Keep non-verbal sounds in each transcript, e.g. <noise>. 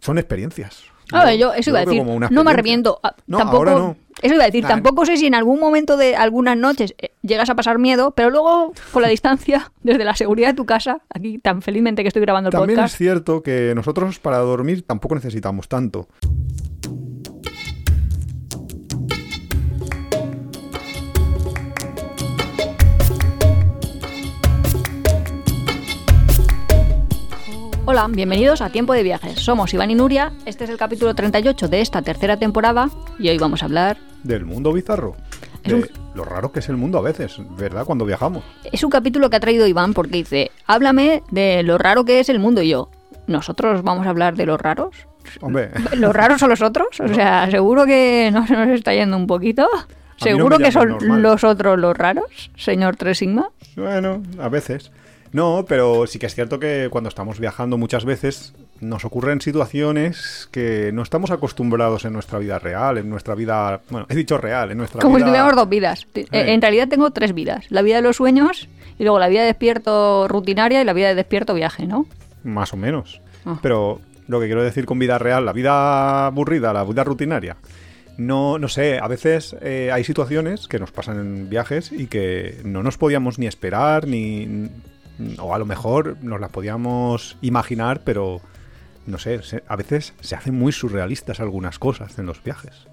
son experiencias. A ver, yo eso iba a decir, no me arrepiento. ah, No, tampoco, ahora no. Eso iba a decir, Nah, tampoco sé si en algún momento de algunas noches eh, llegas a pasar miedo, pero luego, con la distancia, <laughs> desde la seguridad de tu casa, aquí tan felizmente que estoy grabando el También podcast, es cierto que nosotros para dormir tampoco necesitamos tanto. Hola, bienvenidos a Tiempo de Viajes. Somos Iván y Nuria, este es el capítulo 38 de esta tercera temporada y hoy vamos a hablar... Del mundo bizarro. De un- lo raro que es el mundo a veces, ¿verdad? Cuando viajamos. Es un capítulo que ha traído Iván porque dice, háblame de lo raro que es el mundo y yo. ¿Nosotros vamos a hablar de los raros? Hombre, <laughs> ¿Los raros son los otros? O sea, seguro que no se nos está yendo un poquito. no ¿Seguro me que son normal. los otros los raros, señor Tres Sigma? bueno, a veces. No, pero sí que es cierto que cuando estamos viajando muchas veces nos ocurren situaciones que no estamos acostumbrados en nuestra vida real, en nuestra vida, bueno, he dicho real, en nuestra Como si vida... tuviéramos dos vidas. Eh, En realidad tengo tres vidas. La vida de los sueños y luego la vida de despierto rutinaria y la vida de despierto viaje, ¿no? Más o menos. Ah. Pero lo que quiero decir con vida real, la vida aburrida, la vida rutinaria. No, no sé, a veces eh, hay situaciones que nos pasan en viajes y que no nos podíamos ni esperar, ni. O a lo mejor nos las podíamos imaginar, pero no sé, se- a veces se hacen muy surrealistas algunas cosas en los viajes.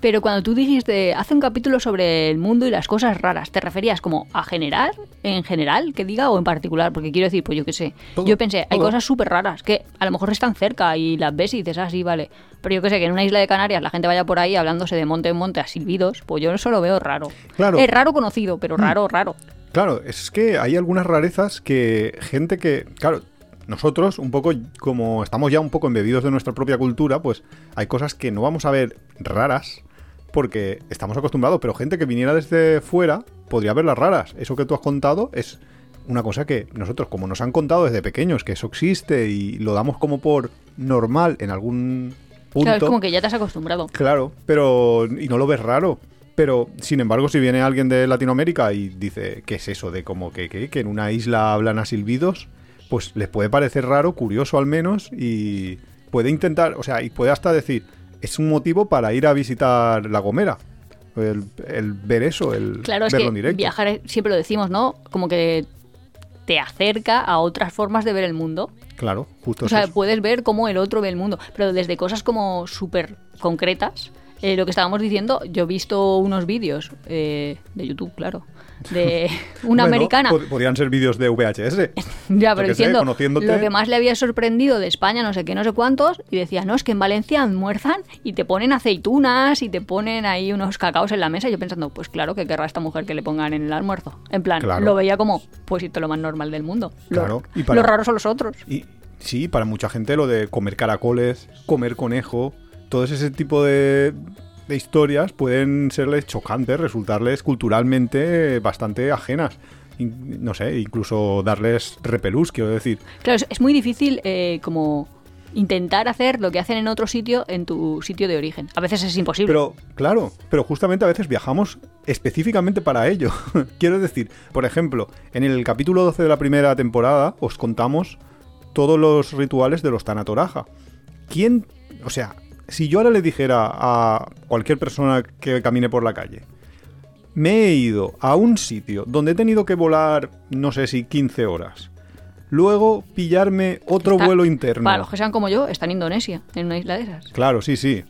Pero cuando tú dijiste, hace un capítulo sobre el mundo y las cosas raras, ¿te referías como a general, en general, que diga, o en particular? Porque quiero decir, pues yo qué sé. Todo, yo pensé, hay cosas súper raras que a lo mejor están cerca y las ves y dices, ah, sí, vale. Pero yo qué sé, que en una isla de Canarias la gente vaya por ahí hablándose de monte en monte a silbidos, pues yo eso lo veo raro. Claro. Es raro conocido, pero raro, raro. Claro, es que hay algunas rarezas que gente que, claro, nosotros un poco como estamos ya un poco embebidos de nuestra propia cultura, pues hay cosas que no vamos a ver raras porque estamos acostumbrados, pero gente que viniera desde fuera podría verlas raras. Eso que tú has contado es una cosa que nosotros, como nos han contado desde pequeños, que eso existe y lo damos como por normal en algún punto. Claro, es como que ya te has acostumbrado. Claro, pero. Y no lo ves raro. Pero, sin embargo, si viene alguien de Latinoamérica y dice, ¿qué es eso de como que, que, que en una isla hablan a silbidos? Pues les puede parecer raro, curioso al menos, y puede intentar, o sea, y puede hasta decir, es un motivo para ir a visitar La Gomera. El, el ver eso, el Claro, es verlo que en directo. viajar, es- siempre lo decimos, ¿no? Como que te acerca a otras formas de ver el mundo. Claro, justo O sea, eso. puedes ver cómo el otro ve el mundo, pero desde cosas como súper concretas. Eh, lo que estábamos diciendo, yo he visto unos vídeos eh, de YouTube, claro, de <laughs> una Bueno, americana. pod- Podrían ser vídeos de VHS. <laughs> Ya, pero sé, diciendo conociéndote. lo que más le había sorprendido de España, no sé qué, no sé cuántos, y decía, no, es que en Valencia almuerzan y te ponen aceitunas y te ponen ahí unos cacaos en la mesa. Y yo pensando, pues claro que querrá esta mujer que le pongan en el almuerzo. En plan, Claro. lo veía como, pues esto es lo más normal del mundo. Lo- Claro, y para- Los raros son los otros. Y sí, para mucha gente lo de comer caracoles, comer conejo, todo ese tipo de, de historias pueden serles chocantes, resultarles culturalmente bastante ajenas. No sé, incluso darles repelús, quiero decir. Claro, es, es muy difícil eh, como intentar hacer lo que hacen en otro sitio en tu sitio de origen. A veces es imposible. Pero, claro, pero justamente a veces viajamos específicamente para ello. <laughs> Quiero decir, por ejemplo, en el capítulo 12 de la primera temporada os contamos todos los rituales de los Tanatoraja. ¿Quién, o sea, si yo ahora le dijera a cualquier persona que camine por la calle, me he ido a un sitio donde he tenido que volar, no sé si 15 horas, luego pillarme otro Está- vuelo interno. Para los que sean como yo, está en Indonesia, en una isla de esas. Claro, sí, sí.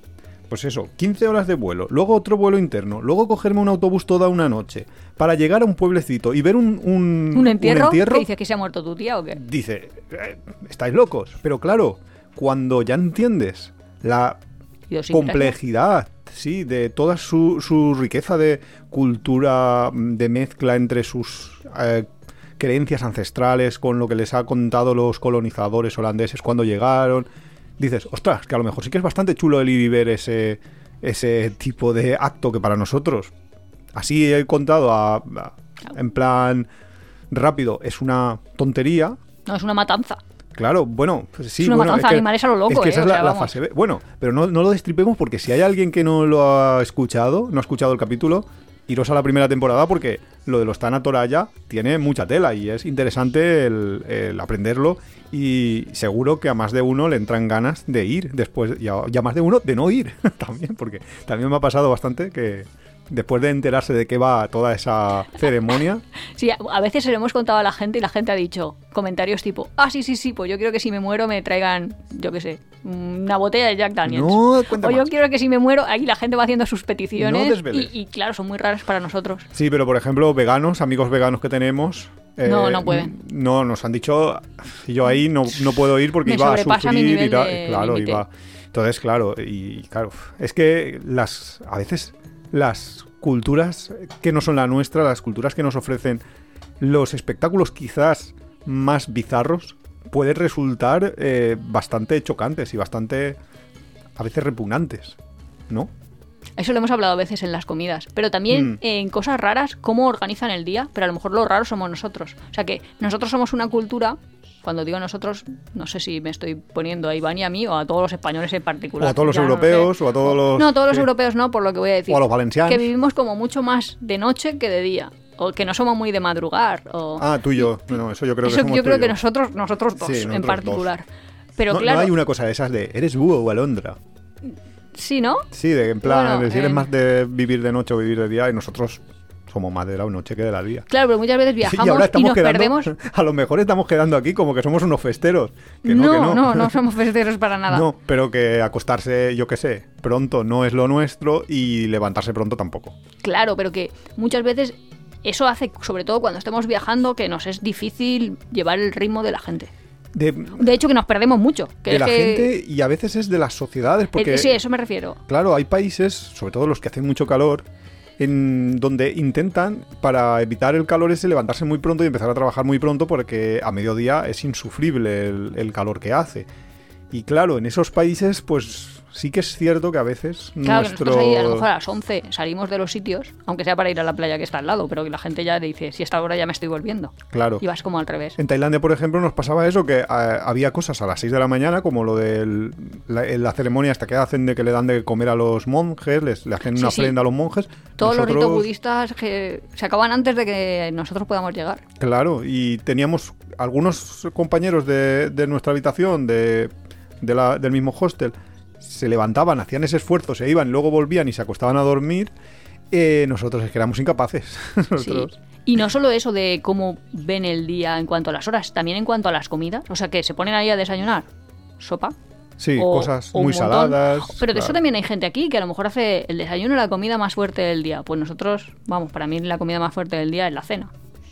Pues eso, 15 horas de vuelo, luego otro vuelo interno, luego cogerme un autobús toda una noche para llegar a un pueblecito y ver un, un, ¿Un entierro? entierro, ¿Qué dice que se ha muerto tu tía o qué? dice, "Eh, estáis locos. Pero claro, cuando ya entiendes la. Complejidad, sí, de toda su, su riqueza de cultura, mm, de mezcla entre sus eh, creencias ancestrales con lo que les ha contado los colonizadores holandeses cuando llegaron, dices, ostras, que a lo mejor sí que es bastante chulo el ir y ver ese, ese tipo de acto que para nosotros, así he contado a- a- en plan rápido, es una tontería, No, es una matanza. Claro, bueno, pues sí, Es una bueno, matanza de animales a lo loco, Es que ¿eh? esa O es la, sea, la vamos. fase B. Bueno, pero no, no lo destripemos porque si hay alguien que no lo ha escuchado, no ha escuchado el capítulo, iros a la primera temporada porque lo de los Tanatoraya tiene mucha tela y es interesante el, el aprenderlo y seguro que a más de uno le entran ganas de ir después y a, y a más de uno de no ir <laughs> también porque también me ha pasado bastante que después de enterarse de qué va toda esa ceremonia <laughs> Sí, a- veces se lo hemos contado a la gente y la gente ha dicho comentarios tipo, ah, sí, sí, sí, pues yo quiero que si me muero me traigan, yo qué sé, una botella de Jack Daniels. No, o yo más. quiero que si me muero, ahí la gente va haciendo sus peticiones No y, y claro, son muy raras para nosotros. Sí, pero por ejemplo, veganos, amigos veganos que tenemos. eh, No, no pueden. No, nos han dicho. Yo ahí no, no puedo ir porque Me iba a sufrir. nivel y tal. claro, iba. Entonces, claro, y claro, es que las. A veces las culturas que no son la nuestra, las culturas que nos ofrecen los espectáculos quizás más bizarros, pueden resultar eh, bastante chocantes y bastante. a veces repugnantes. ¿No? Eso lo hemos hablado a veces en las comidas, pero también Mm. en cosas raras, cómo organizan el día, pero a lo mejor lo raro somos nosotros. O sea que nosotros somos una cultura, cuando digo nosotros, no sé si me estoy poniendo a Iván y a mí o a todos los españoles en particular. O a todos los no europeos, sé. o a todos los- No, todos los sí. europeos no, por lo que voy a decir. O a los valencianos. Que vivimos como mucho más de noche que de día. O que no somos muy de madrugar. O... Ah, tú y yo. No, eso yo creo que Eso somos yo creo que nosotros, nosotros dos Sí, en particular. Pero no, claro, no hay una cosa de esas de eres búho o alondra. sí, ¿no? Sí, de en plan, Bueno, si eres eh. más de vivir de noche o vivir de día y nosotros somos más de la noche que de la día. Claro, pero muchas veces <laughs> y viajamos ahora y, estamos nos quedando, perdemos. <laughs> a lo mejor estamos quedando aquí como que somos unos festeros. Que no, no, que no, no, no <laughs> somos festeros para nada. No, pero que acostarse, yo qué sé, pronto no es lo nuestro y levantarse pronto tampoco. Claro, pero que muchas veces eso hace, sobre todo cuando estemos viajando, que nos es difícil llevar el ritmo de la gente. De, De hecho, que nos perdemos mucho. Que de la que- gente y a veces es de las sociedades porque... Eh, sí, eso me refiero. Claro, hay países, sobre todo los que hacen mucho calor, en donde intentan, para evitar el calor ese, levantarse muy pronto y empezar a trabajar muy pronto porque a mediodía es insufrible el, el calor que hace. Y claro, en esos países, pues sí que es cierto que a veces Claro, nuestro... a lo mejor a las 11 salimos de los sitios, aunque sea para ir a la playa que está al lado, pero que la gente ya dice, si esta hora ya me estoy volviendo. Claro. Y vas como al revés. En Tailandia, por ejemplo, nos pasaba eso, que eh, había cosas a las 6 de la mañana, como lo de la, la ceremonia hasta que hacen de que le dan de comer a los monjes, les, le hacen Sí, una sí. ofrenda a los monjes. Todos los ritos budistas que se acaban antes de que nosotros podamos llegar. Claro, y teníamos algunos compañeros de, de nuestra habitación, de, de la- del mismo hostel, se levantaban, hacían ese esfuerzo, se iban, luego volvían y se acostaban a dormir. Eh, nosotros es que éramos incapaces. <laughs> Sí. Y no solo eso de cómo ven el día en cuanto a las horas, también en cuanto a las comidas. O sea, que se ponen ahí a desayunar sopa. Sí, o- cosas o muy saladas. Pero de eso también hay gente aquí que a lo mejor hace el desayuno la comida más fuerte del día. Pues nosotros, vamos, para mí la comida más fuerte del día es la cena.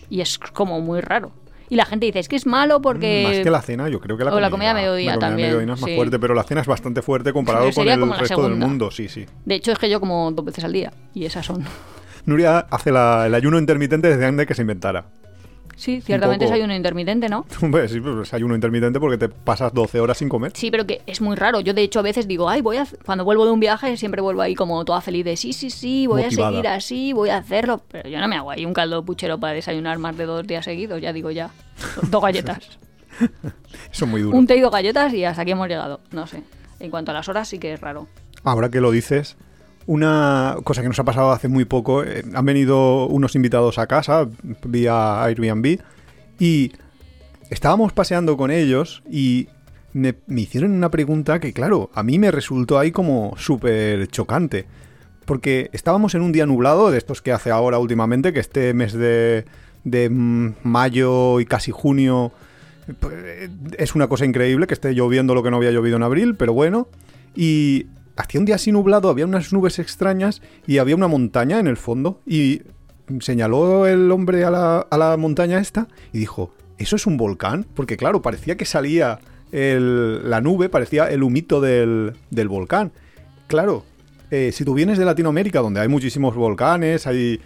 Y es como muy raro. Y la gente dice, es que es malo porque... Más que la cena, yo creo que la o comida. la comida a mediodía la comida también, mediodía es más sí. fuerte, pero la cena es bastante fuerte comparado con el resto del mundo, sí, sí. De hecho, es que yo como dos veces al día. Y esas son... Nuria hace la- el ayuno intermitente desde antes de que se inventara. Sí, ciertamente es ayuno intermitente, ¿no? <laughs> Hombre, sí, pues es ayuno intermitente porque te pasas 12 horas sin comer. Sí, pero que es muy raro. Yo, de hecho, a veces digo, ay, voy a... Cuando vuelvo de un viaje, siempre vuelvo ahí como toda feliz de, sí, sí, sí, voy Motivada. a seguir así, voy a hacerlo. Pero yo no me hago ahí un caldo puchero para desayunar más de dos días seguidos, ya digo ya. <laughs> Dos galletas. <laughs> Eso es muy duro. un té y dos galletas y hasta aquí hemos llegado. No sé. En cuanto a las horas, sí que es raro. Ahora que lo dices, una cosa que nos ha pasado hace muy poco, eh, han venido unos invitados a casa vía Airbnb y estábamos paseando con ellos y me, me hicieron una pregunta que, claro, a mí me resultó ahí como súper chocante. Porque estábamos en un día nublado, de estos que hace ahora últimamente, que este mes de, de mayo y casi junio pues, es una cosa increíble que esté lloviendo lo que no había llovido en abril, pero bueno. Y hacía un día así nublado, había unas nubes extrañas y había una montaña en el fondo. Y señaló el hombre a la, montaña esta y dijo, ¿eso es un volcán? Porque claro, parecía que salía el- la nube, parecía el humito del, volcán. Claro, eh, si tú vienes de Latinoamérica, donde hay muchísimos volcanes, hay,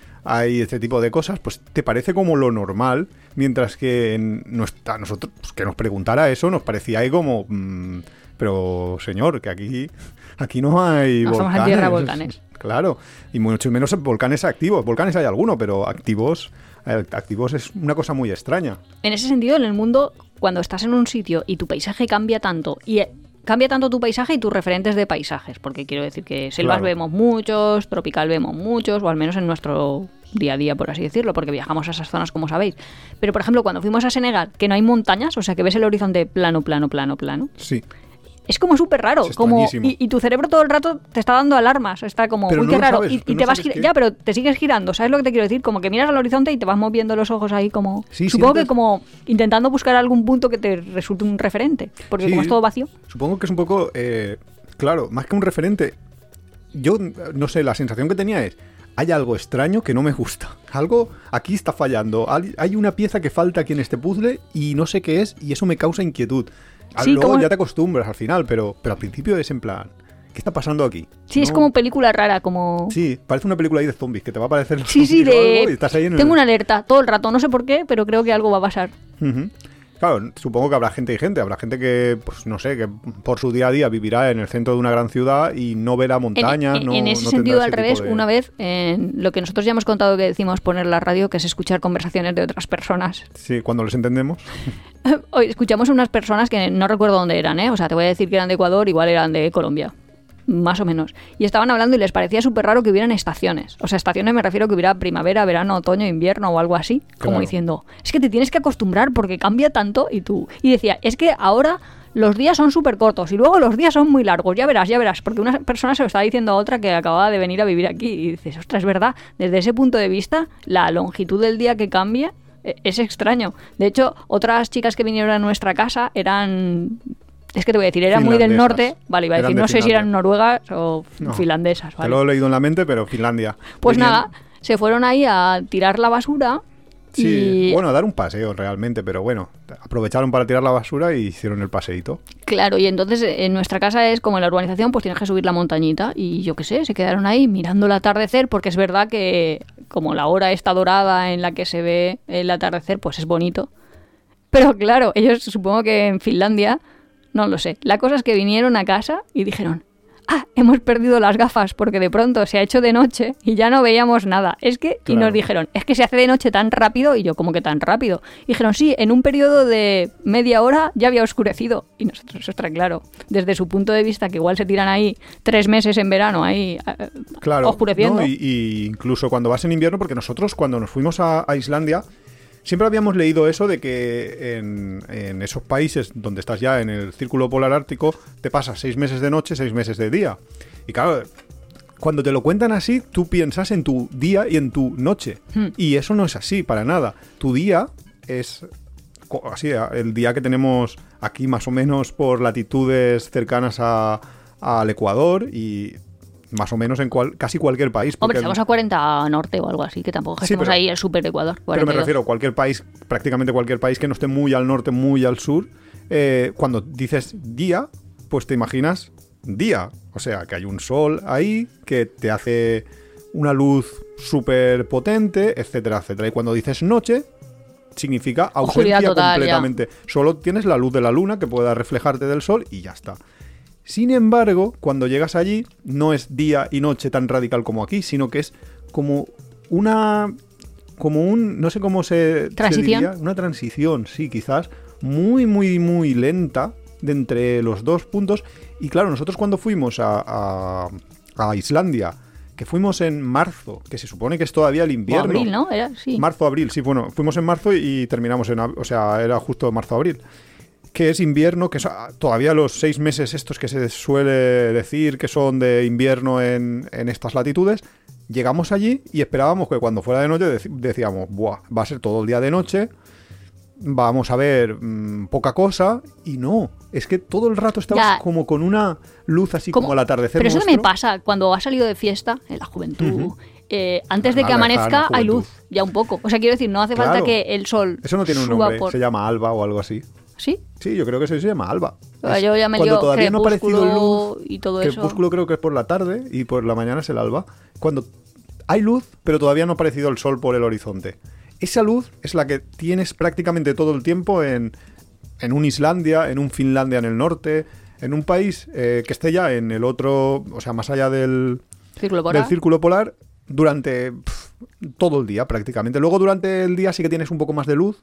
este tipo de cosas, pues te parece como lo normal, mientras que en nosotros, pues, que nos preguntara eso, nos parecía ahí como... mm, pero señor, que aquí, aquí no hay volcanes. en tierra volcanes. Claro, y mucho menos volcanes activos. Volcanes hay alguno, pero activos, eh, activos es una cosa muy extraña. En ese sentido, en el mundo, cuando estás en un sitio y tu paisaje cambia tanto y eh, cambia tanto tu paisaje y tus referentes de paisajes, porque quiero decir que selvas Claro. vemos muchos, tropical vemos muchos, o al menos en nuestro día a día, por así decirlo, porque viajamos a esas zonas, como sabéis. Pero, por ejemplo, cuando fuimos a Senegal, que no hay montañas, o sea, que ves el horizonte plano, plano, plano, plano, Sí. Es como súper raro. Es como, y, y tu cerebro todo el rato te está dando alarmas. Está como, Pero uy, qué raro. sabes, y, pero y no te vas qué. Ya, pero te sigues girando. ¿Sabes lo que te quiero decir? Como que miras al horizonte y te vas moviendo los ojos ahí como... Sí, supongo que como intentando buscar algún punto que te resulte un referente. Porque Sí. como es todo vacío... Supongo que es un poco, eh, claro, más que un referente. Yo, no sé, la sensación que tenía es, hay algo extraño que no me gusta. <laughs> Algo aquí está fallando. Hay una pieza que falta aquí en este puzzle y no sé qué es y eso me causa inquietud. Sí, Luego como- ya te acostumbras al final, pero, pero al principio es en plan, ¿qué está pasando aquí? Sí, es como película rara, como... Sí, parece una película ahí de zombies, que te va a aparecer Sí, <laughs> sí, de... algo y estás ahí en el- Tengo una alerta todo el rato, no sé por qué, pero creo que algo va a pasar. Ujú. Claro, supongo que habrá gente y gente. Habrá gente que, pues no sé, que por su día a día vivirá en el centro de una gran ciudad y no verá En, montañas. en- no, en ese no sentido, al revés, de- una vez, en lo que nosotros ya hemos contado que decimos poner la radio, que es escuchar conversaciones de otras personas. Sí, cuando les entendemos. <laughs> Hoy escuchamos unas personas que no recuerdo dónde eran, ¿eh? O sea, te voy a decir que eran de Ecuador, igual eran de Colombia. Más o menos. Y estaban hablando y les parecía súper raro que hubieran estaciones. O sea, estaciones me refiero que hubiera primavera, verano, otoño, invierno o algo así. Como diciendo, es que te tienes que acostumbrar porque cambia tanto y tú. Y decía, es que ahora los días son súper cortos y luego los días son muy largos. Ya verás, ya verás. Porque una persona se lo estaba diciendo a otra que acababa de venir a vivir aquí. Y dices, ostras, es verdad. Desde ese punto de vista, la longitud del día que cambia eh, es extraño. De hecho, otras chicas que vinieron a nuestra casa eran. Es que te voy a decir, eran muy del norte. Vale, iba a Eran decir, de no sé si eran noruegas o No, finlandesas. Te ¿vale? lo he leído en la mente, pero Finlandia. Pues nada, se fueron ahí a tirar la basura. Sí, y bueno, a dar un paseo realmente, pero bueno, aprovecharon para tirar la basura y hicieron el paseíto. Claro, y entonces eh, en nuestra casa es como en la urbanización, pues tienes que subir la montañita y yo qué sé, se quedaron ahí mirando el atardecer porque es verdad que como la hora está dorada en la que se ve el atardecer, pues es bonito. Pero claro, ellos supongo que en Finlandia, no lo sé. La cosa es que vinieron a casa y dijeron, ah, hemos perdido las gafas porque de pronto se ha hecho de noche y ya no veíamos nada. Es que, y nos dijeron, es que se hace de noche tan rápido y yo como que tan rápido. Y dijeron, sí, en un periodo de media hora ya había oscurecido. Y nosotros, ostras, claro, desde su punto de vista, que igual se tiran ahí tres meses en verano, ahí eh, Claro, oscureciendo. ¿no? Y, y incluso cuando vas en invierno, porque nosotros cuando nos fuimos a, a Islandia, siempre habíamos leído eso de que en, en esos países donde estás ya en el círculo polar ártico, te pasas seis meses de noche, seis meses de día. Y claro, cuando te lo cuentan así, tú piensas en tu día y en tu noche. Hmm. Y eso no es así para nada. Tu día es así, el día que tenemos aquí más o menos por latitudes cercanas a- al Ecuador y más o menos en cual- casi cualquier país. Hombre, estamos a 40 norte o algo así, que tampoco estamos pero- ahí el super Ecuador. Pero me 42. refiero a cualquier país, prácticamente cualquier país que no esté muy al norte, muy al sur. eh, cuando dices día, pues te imaginas día. O sea, que hay un sol ahí que te hace una luz súper potente, etcétera, etcétera. Y cuando dices noche, significa ausencia total, ya. completamente. Solo tienes la luz de la luna que pueda reflejarte del sol y ya está. Sin embargo, cuando llegas allí, no es día y noche tan radical como aquí, sino que es como una. como un. no sé cómo se. se ¿Transición? diría, una transición, sí, quizás. Muy, muy, muy lenta de entre los dos puntos. Y claro, nosotros cuando fuimos a, a, a Islandia, que fuimos en marzo, que se supone que es todavía el O invierno. abril, ¿no? Era, sí. Marzo, abril, sí, bueno, fuimos en marzo y terminamos en, o sea, era justo marzo, abril. Que es invierno, que es ah, todavía los seis meses estos que se suele decir que son de invierno en, en estas latitudes. Llegamos allí y esperábamos que cuando fuera de noche decíamos, Buah, va a ser todo el día de noche, vamos a ver mm, poca cosa, y no, es que todo el rato estabas Ya. como con una luz así como, al atardecer. Pero eso no me pasa cuando has salido de fiesta, en la juventud. eh, antes de La que amanezca hay luz, ya un poco. O sea, quiero decir, no hace falta que el sol Eso no tiene un nombre, por... se llama alba o algo así. ¿Sí? Sí, yo creo que eso se llama alba. Es yo ya me cuando todavía no ha aparecido luz. y todo eso. Crepúsculo creo que es por la tarde y por la mañana es el alba. Cuando hay luz, pero todavía no ha aparecido el sol por el horizonte. Esa luz es la que tienes prácticamente todo el tiempo en, en un Islandia, en un Finlandia en el norte, en un país eh, que esté ya en el otro, o sea, más allá del, Círculo polar. del círculo polar durante todo el día prácticamente. Luego durante el día sí que tienes un poco más de luz,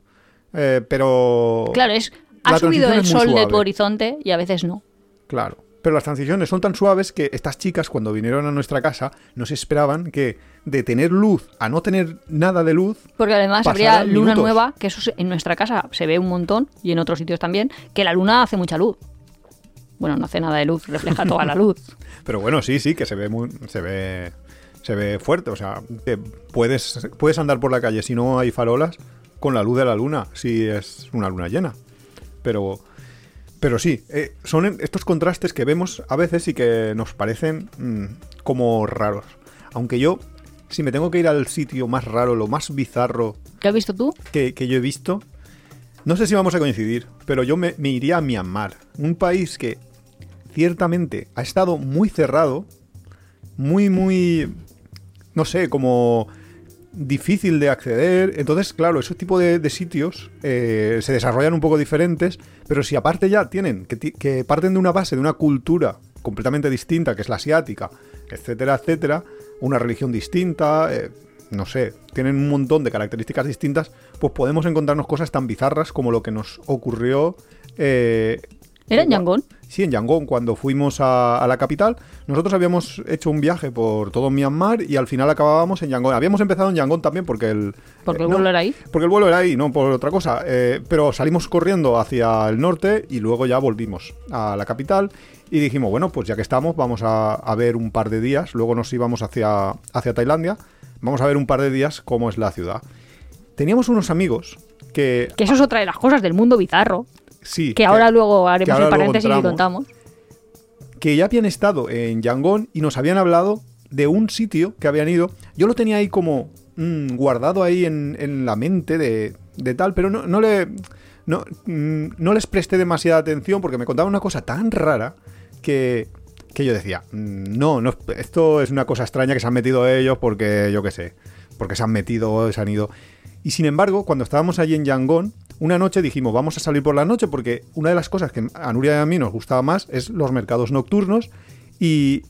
eh, pero... Claro, es... Ha subido el sol de tu horizonte y a veces no. Claro. Pero las transiciones son tan suaves que estas chicas, cuando vinieron a nuestra casa, no se esperaban que de tener luz a no tener nada de luz. Porque además habría luna minutos. nueva, que eso en nuestra casa se ve un montón y en otros sitios también, que la luna hace mucha luz. Bueno, no hace nada de luz, refleja toda la luz. <laughs> Pero bueno, sí, sí, que se ve muy, se ve, se ve fuerte. O sea, que puedes, puedes andar por la calle si no hay farolas con la luz de la luna, si es una luna llena. Pero, pero sí, eh, son estos contrastes que vemos a veces y que nos parecen mm, como raros. Aunque yo, si me tengo que ir al sitio más raro, lo más bizarro ¿Qué has visto tú? que, que yo he visto. No sé si vamos a coincidir, pero yo me, me iría a Myanmar, un país que ciertamente ha estado muy cerrado, muy, muy, no sé, como difícil de acceder. Entonces, claro, ese tipo de, de sitios eh, se desarrollan un poco diferentes, pero si aparte ya tienen, que, parten de una base, de una cultura completamente distinta, que es la asiática, etcétera, etcétera, una religión distinta, eh, no sé, tienen un montón de características distintas, pues podemos encontrarnos cosas tan bizarras como lo que nos ocurrió. eh, ¿Era en Yangon? Sí, en Yangon, cuando fuimos a, a la capital. Nosotros habíamos hecho un viaje por todo Myanmar y al final acabábamos en Yangon. Habíamos empezado en Yangon también porque el... Porque eh, el no, vuelo era ahí. Porque el vuelo era ahí, no por otra cosa. Eh, pero salimos corriendo hacia el norte y luego ya volvimos a la capital y dijimos, bueno, pues ya que estamos, vamos a, a ver un par de días. Luego nos íbamos hacia, hacia Tailandia. Vamos a ver un par de días cómo es la ciudad. Teníamos unos amigos que... Que eso es otra de las cosas del mundo bizarro. Sí. Que ahora luego haremos ahora el luego paréntesis y contamos. que ya habían estado en Yangon y nos habían hablado de un sitio que habían ido. Yo lo tenía ahí como mm, guardado ahí en, en la mente de, de tal, pero no, no le. No, mm, no les presté demasiada atención porque me contaban una cosa tan rara que, que yo decía, "Mm, no, no, esto es una cosa extraña que se han metido ellos porque, yo qué sé, porque se han metido, se han ido. Y sin embargo, cuando estábamos allí en Yangon, una noche dijimos, vamos a salir por la noche porque una de las cosas que a Nuria y a mí nos gustaba más es los mercados nocturnos y,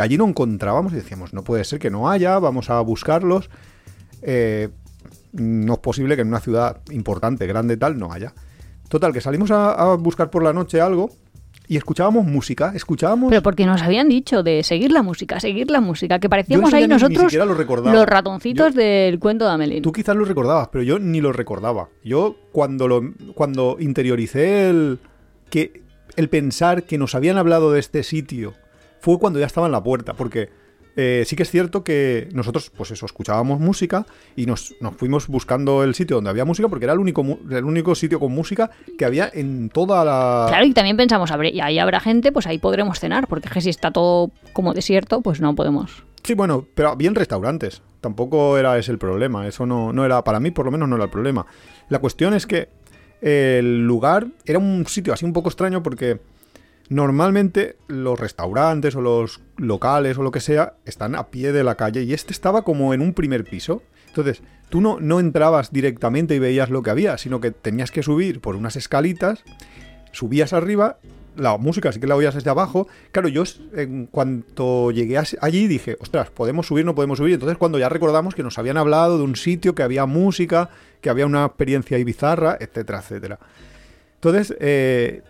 allí no encontrábamos y decíamos, no puede ser que no haya, vamos a buscarlos. Eh, no es posible que en una ciudad importante, grande tal, no haya. Total, que salimos a buscar por la noche algo y escuchábamos música, escuchábamos... Pero porque nos habían dicho de seguir la música, seguir la música, que parecíamos ahí ni- ni nosotros siquiera lo los ratoncitos Yo- del cuento de Amelín. Tú quizás lo recordabas, pero yo ni lo recordaba. Yo cuando lo cuando interioricé el que el pensar que nos habían hablado de este sitio fue cuando ya estaba en la puerta, porque eh, sí que es cierto que nosotros, pues eso, escuchábamos música y nos, nos fuimos buscando el sitio donde había música, porque era el único, el único sitio con música que había en toda la... Claro, y también pensamos, "Habré- y ahí habrá gente, pues ahí podremos cenar, porque es que si está todo como desierto, pues no podemos. Sí, bueno, pero bien restaurantes. Tampoco era ese el problema. Eso no, no era, para mí por lo menos no era el problema. La cuestión es que el lugar era un sitio así un poco extraño porque normalmente los restaurantes o los locales o lo que sea están a pie de la calle y este estaba como en un primer piso. Entonces, tú no, no entrabas directamente y veías lo que había, sino que tenías que subir por unas escalitas, subías arriba, la música sí que la oías desde abajo. Claro, yo en cuanto llegué allí dije, ostras, podemos subir, no podemos subir. Entonces, cuando ya recordamos que nos habían hablado de un sitio, que había música, que había una experiencia ahí bizarra, etcétera, etcétera. Entonces, eh,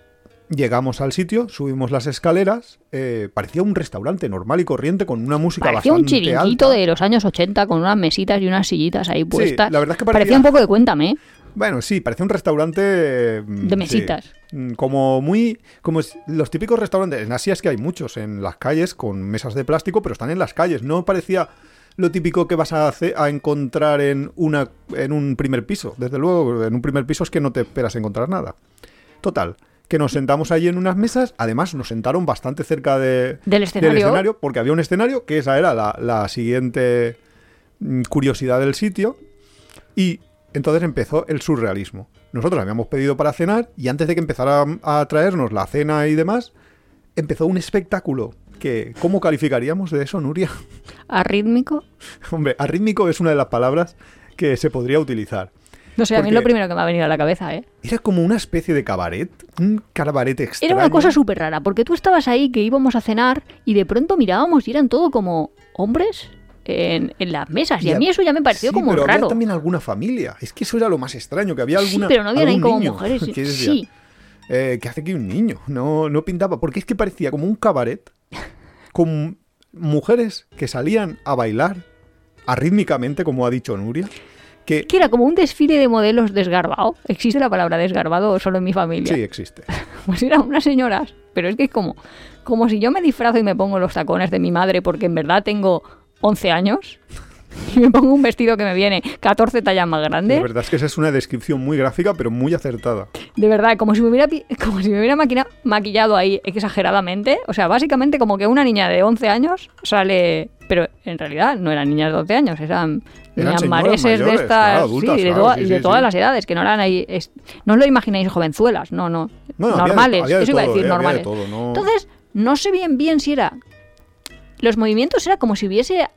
llegamos al sitio, subimos las escaleras, eh, parecía un restaurante normal y corriente con una música Parecía un bastante chiringuito alta. de los años 80 con unas mesitas y unas sillitas ahí puestas. la verdad es que parecía... parecía- un poco de cuéntame, ¿eh? Bueno, sí, parece un restaurante mm, De mesitas. Mm, Como muy. Como los típicos restaurantes. En Asia es que hay muchos en las calles con mesas de plástico, pero están en las calles. No parecía lo típico que vas a, hacer, a encontrar en, una, en un primer piso. Desde luego, en un primer piso es que no te esperas encontrar nada. Total. Que nos sentamos allí en unas mesas. Además, nos sentaron bastante cerca de, Del escenario. porque había un escenario, que esa era la, la siguiente mm, curiosidad del sitio. Y entonces empezó el surrealismo. Nosotros habíamos pedido para cenar y antes de que empezara a traernos la cena y demás, empezó un espectáculo que, ¿cómo calificaríamos de eso, Nuria? Arrítmico. <laughs> Hombre, arrítmico es una de las palabras que se podría utilizar. No sé, a mí es lo primero que me ha venido a la cabeza, ¿eh? Era como una especie de cabaret, un cabaret extraño. Era una cosa súper rara, porque tú estabas ahí que íbamos a cenar y de pronto mirábamos y eran todo como hombres en, en las mesas. Y, a mí eso ya me pareció sí, como pero raro. Había también alguna familia. Es que eso era lo más extraño, que había Sí, alguna. pero no habían ahí como niño mujeres. <laughs> que Sí, eh, ¿qué hace aquí un niño? No, no pintaba, porque es que parecía como un cabaret con mujeres que salían a bailar arrítmicamente, como ha dicho Nuria. Que, Que era como un desfile de modelos desgarbado. ¿Existe la palabra desgarbado o solo en mi familia? sí, existe. <laughs> Pues eran unas señoras. Pero es que es como, como si yo me disfrazo y me pongo los tacones de mi madre porque en verdad tengo 11 años <laughs> y me pongo un vestido que me viene 14 tallas más La grande. verdad es que esa es una descripción muy gráfica, pero muy acertada. De verdad, como si me hubiera, <laughs> como si me hubiera maquina- maquillado ahí exageradamente. O sea, básicamente como que una niña de 11 años sale... Pero en realidad no eran niñas de 12 años, eran, Eran niñas mareses de estas... claro, adultas, sí, de, claro, toda- sí, y de sí, todas las edades, que no eran ahí... es- no os lo imagináis jovenzuelas, no, no. No, no, había de- normales, había de eso iba a decir, eh, de normales. todo, no- Entonces, no sé bien bien si era... Los movimientos era como si hubiese...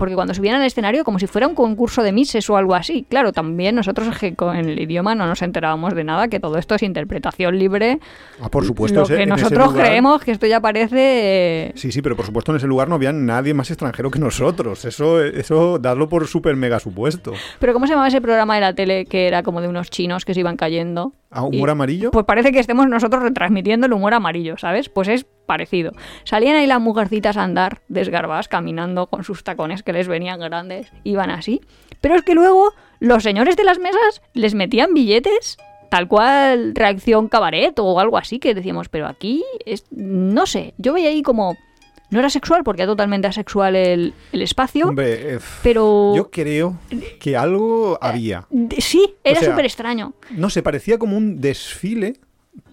Porque cuando subían al escenario, como si fuera un concurso de Misses o algo así. Claro, también nosotros con el idioma no nos enterábamos de nada, que todo esto es interpretación libre. Ah, por supuesto. Lo que en nosotros lugar- creemos que esto ya parece... Sí, sí, pero por supuesto en ese lugar no había nadie más extranjero que nosotros. Eso, eso dadlo por súper mega supuesto. Pero ¿cómo se llamaba ese programa de la tele que era como de unos chinos que se iban cayendo? ¿Ah, humor Y- amarillo? Pues parece que estemos nosotros retransmitiendo el humor amarillo, ¿sabes? Pues es parecido. Salían ahí las mujercitas a andar desgarbadas, caminando con sus tacones que les venían grandes, iban así. Pero es que luego los señores de las mesas les metían billetes, tal cual reacción cabaret o algo así, que decíamos, pero aquí, es, no sé, yo veía ahí como... No era sexual porque era totalmente asexual el, el espacio, Hombre, eh, pero... yo creo que algo había. de- Sí, era sea, súper extraño. No sé, parecía como un desfile.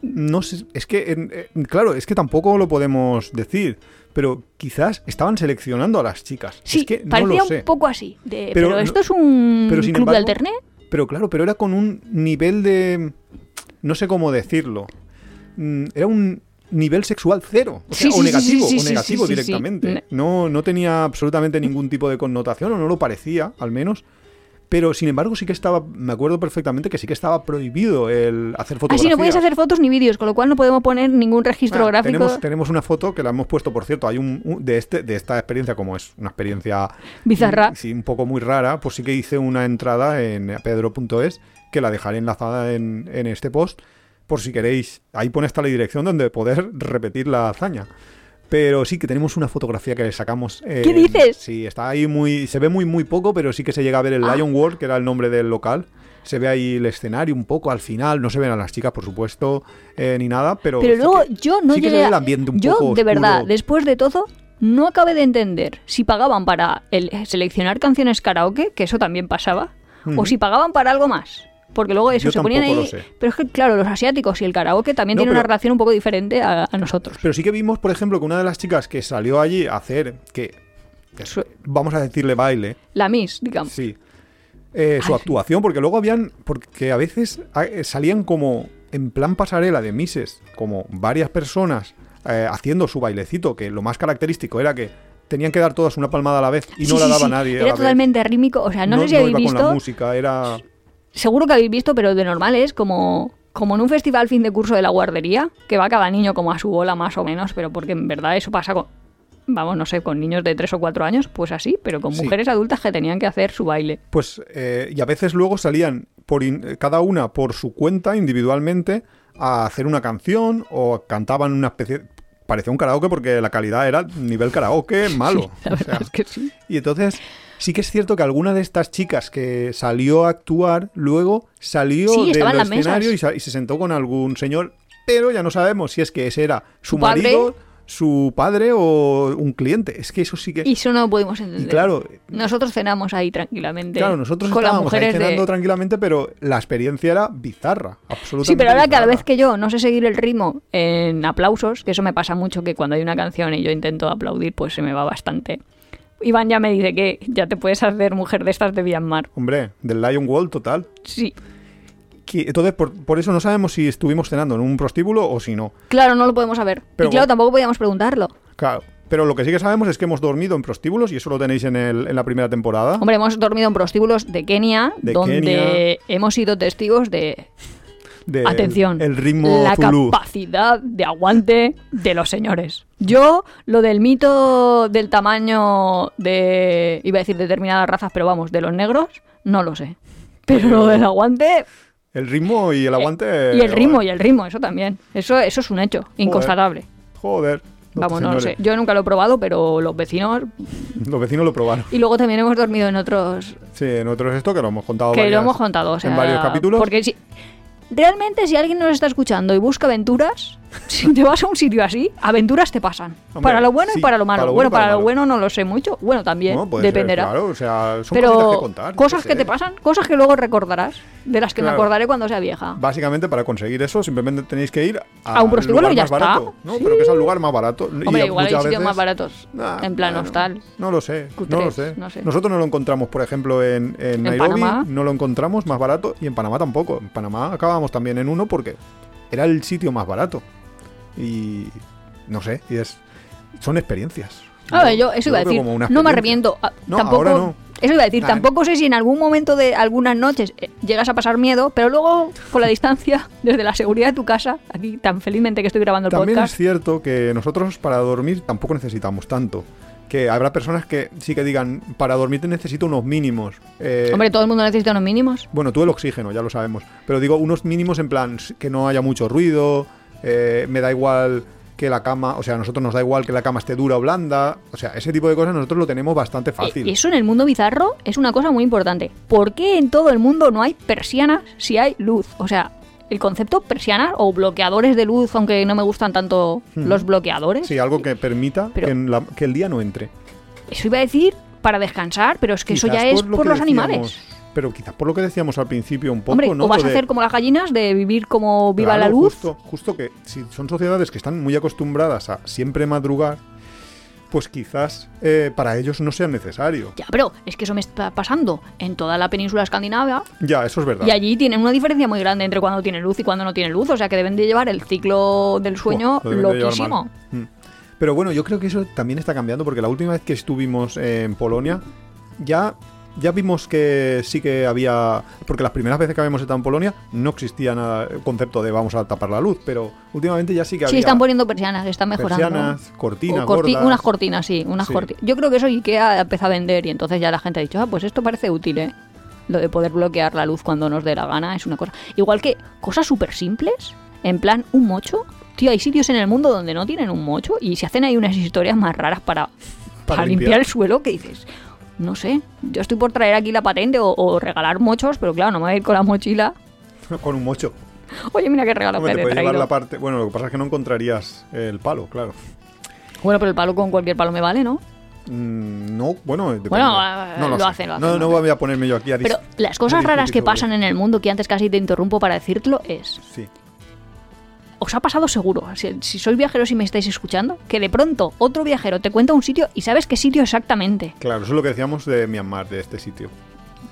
No sé, es que, en- claro, es que tampoco lo podemos decir. Pero quizás estaban seleccionando a las chicas. Sí, es que no parecía lo sé. un poco así. de, Pero esto es un pero club de embargo- alterné. Pero claro, pero era con un nivel de... No sé cómo decirlo. Mm, Era un nivel sexual cero. O, sea, Sí, o negativo, sí, sí, o negativo sí, sí, sí. directamente. No, no tenía absolutamente ningún tipo de connotación, o no lo parecía, al menos. Pero sin embargo sí que estaba, me acuerdo perfectamente que sí que estaba prohibido el hacer fotografías. Así no puedes hacer fotos ni vídeos, con lo cual no podemos poner ningún registro gráfico. Tenemos, tenemos una foto que la hemos puesto, por cierto, hay un, un- de este de esta experiencia, como es una experiencia Bizarra. sí, un poco muy rara, pues sí que hice una entrada en pedro.es que la dejaré enlazada en, en este post por si queréis. Ahí pone hasta la dirección donde poder repetir la hazaña. Pero sí que tenemos una fotografía que le sacamos. eh, ¿Qué dices? Sí, está ahí muy. Se ve muy, muy poco, pero sí que se llega a ver el Ah. Lion World, que era el nombre del local. Se ve ahí el escenario un poco al final. No se ven a las chicas, por supuesto, eh, ni nada. Pero, Pero sí luego que- yo no sí que se llegué ve a- el ambiente un Yo, poco de verdad, después de todo, no acabé de entender si pagaban para el seleccionar canciones karaoke, que eso también pasaba, o si pagaban para algo más. Porque luego eso Yo se ponían ahí. tampoco lo sé. Pero es que, claro, los asiáticos y el karaoke también No, tienen una relación un poco diferente a, a nosotros. Pero sí que vimos, por ejemplo, que una de las chicas que salió allí a hacer, que, que Su- vamos a decirle baile, La Miss, digamos. sí, eh, su actuación, porque luego habían, porque a veces eh, salían como en plan pasarela de Mises, como varias personas eh, haciendo su bailecito, que lo más característico era que tenían que dar todas una palmada a la vez y Sí, no la daba sí. nadie. Era totalmente rítmico. O sea, no, sé si habéis iba con la visto. música, era... Seguro que habéis visto, pero de normal es como, como en un festival fin de curso de la guardería, que va cada niño como a su bola más o menos, pero porque en verdad eso pasa con, vamos, no sé, con niños de 3 o 4 años, pues así, pero con Sí. mujeres adultas que tenían que hacer su baile. Pues, eh, y a veces luego salían por in- cada una por su cuenta, individualmente, a hacer una canción o cantaban una especie. Parecía un karaoke porque la calidad era nivel karaoke malo. La O verdad sea, es que sí. y entonces, sí que es cierto que alguna de estas chicas que salió a actuar, luego salió Sí, del escenario y, y se sentó con algún señor, pero ya no sabemos si es que ese era su, padre. Su padre o un cliente. Es que eso sí que. Y eso no lo pudimos y entender. claro, Nosotros cenamos ahí tranquilamente. Claro, nosotros con las estábamos ahí mujeres cenando de... tranquilamente, pero la experiencia era bizarra, absolutamente. Sí, pero ahora cada vez que yo no sé seguir el ritmo en aplausos, que eso me pasa mucho, que cuando hay una canción y yo intento aplaudir, pues se me va bastante. Iván ya me dice que ya te puedes hacer mujer de estas de Myanmar. Hombre, del Lion Wall total. Sí, Que- entonces, por, por eso no sabemos si estuvimos cenando en un prostíbulo o si no. claro, no lo podemos saber. Pero y claro, tampoco podíamos preguntarlo. Claro. Pero lo que sí que sabemos es que hemos dormido en prostíbulos y eso lo tenéis en, el- en la primera temporada. Hombre, hemos dormido en prostíbulos de Kenia, De donde Kenia. hemos sido testigos de, de atención, El, ritmo la capacidad de aguante de los señores. Yo, lo del mito del tamaño de, iba a decir determinadas razas, pero vamos, de los negros, no lo sé. Pero lo del aguante, El ritmo y el aguante. Y el ritmo, y el ritmo, eso también. Eso, eso es un hecho, inconstatable. Joder. Vamos, no lo sé. Yo nunca lo he probado, pero los vecinos. <laughs> Los vecinos lo probaron. Y luego también hemos dormido en otros Sí, en otros esto que lo hemos contado. que lo hemos contado. O sea, en varios capítulos. Porque si. Realmente, si alguien nos está escuchando y busca aventuras, <laughs> si te vas a un sitio así, aventuras te pasan. Hombre, para lo bueno sí, y para lo malo. para lo bueno, para para lo bueno no lo sé mucho. Bueno, también, No, dependerá. claro, o sea, son cositas Pero que contar. yo cosas que te pasan, cosas que luego recordarás, de las que me Claro. acordaré cuando sea vieja. Básicamente para conseguir eso simplemente tenéis que ir A un prostíbulo y ya más está. barato, ¿no? Sí. Pero que es el lugar más barato. Hombre, y igual hay sitios veces- más baratos, en plan hostal. No lo sé, no lo sé. no sé. Nosotros no lo encontramos, por ejemplo, en, en En Nairobi, Panamá. no lo encontramos más barato y en Panamá tampoco. En Panamá acabamos también en uno porque era el sitio más barato. Y no sé, y es son experiencias. A ver, yo eso iba a decir, no me arrepiento. ah, No, tampoco, ahora no. Eso iba a decir, tampoco sé si en algún momento de algunas noches eh, llegas a pasar miedo, pero luego, con la distancia, <laughs> desde la seguridad de tu casa, aquí tan felizmente que estoy grabando el También podcast, es cierto que nosotros para dormir tampoco necesitamos tanto. Que habrá personas que sí que digan, para dormir te necesito unos mínimos. Eh, hombre, todo el mundo necesita unos mínimos. Bueno, tú el oxígeno, ya lo sabemos. Pero digo, unos mínimos en plan que no haya mucho ruido, eh, me da igual que la cama, o sea, a nosotros nos da igual que la cama esté dura o blanda. O sea, ese tipo de cosas nosotros lo tenemos bastante fácil. Eh, Eso en el mundo bizarro es una cosa muy importante. ¿Por qué en todo el mundo no hay persianas si hay luz? O sea, el concepto persianas o bloqueadores de luz, aunque no me gustan tanto los bloqueadores, Sí, algo que permita Pero- que, en la- que el día no entre. eso iba a decir para descansar, pero es que eso ya es por los decíamos- animales. Pero quizás por lo que decíamos al principio un poco, Hombre, ¿no? o vas a hacer como las gallinas de vivir como viva Claro, la luz. Justo, justo que si son sociedades que están muy acostumbradas a siempre madrugar, pues quizás eh, para ellos no sea necesario. Ya, pero es que eso me está pasando en toda la península escandinava Ya, eso es verdad. y allí tienen una diferencia muy grande entre cuando tiene luz y cuando no tiene luz. O sea que deben de llevar el ciclo del sueño lo de loquísimo. Mm. Pero bueno, yo creo que eso también está cambiando porque la última vez que estuvimos en Polonia ya, ya vimos que sí que había... Porque las primeras veces que habíamos estado en Polonia no existía nada el concepto de vamos a tapar la luz, pero últimamente ya sí que había... Sí, están poniendo persianas, están mejorando. persianas, cortinas, corti- gordas. unas cortinas, sí, unas Sí. cortinas. Yo creo que eso IKEA empezó a vender y entonces ya la gente ha dicho, ah, pues esto parece útil, ¿eh? Lo de poder bloquear la luz cuando nos dé la gana es una cosa. Igual que cosas súper simples, en plan un mocho. Tío, hay sitios en el mundo donde no tienen un mocho y se hacen ahí unas historias más raras para, para, limpiar. limpiar. el suelo que dices, no sé, yo estoy por traer aquí la patente o, o regalar mochos, pero claro, no me voy a ir con la mochila. <laughs> Con un mocho. Oye, mira qué regalo Hombre, que te llevar la parte... Bueno, lo que pasa es que no encontrarías el palo, claro. Bueno, pero el palo con cualquier palo me vale, ¿no? Mm, no, bueno, depende. Bueno, eh, no lo sé. hacen, lo hacen, No, lo no voy a ponerme yo aquí a Pero las cosas raras que pasan en el mundo, que antes casi te interrumpo para decirlo, es... Sí. Os ha pasado seguro, si, si sois viajeros y me estáis escuchando, que de pronto otro viajero te cuenta un sitio y sabes qué sitio exactamente. Claro, eso es lo que decíamos de Myanmar, de este sitio.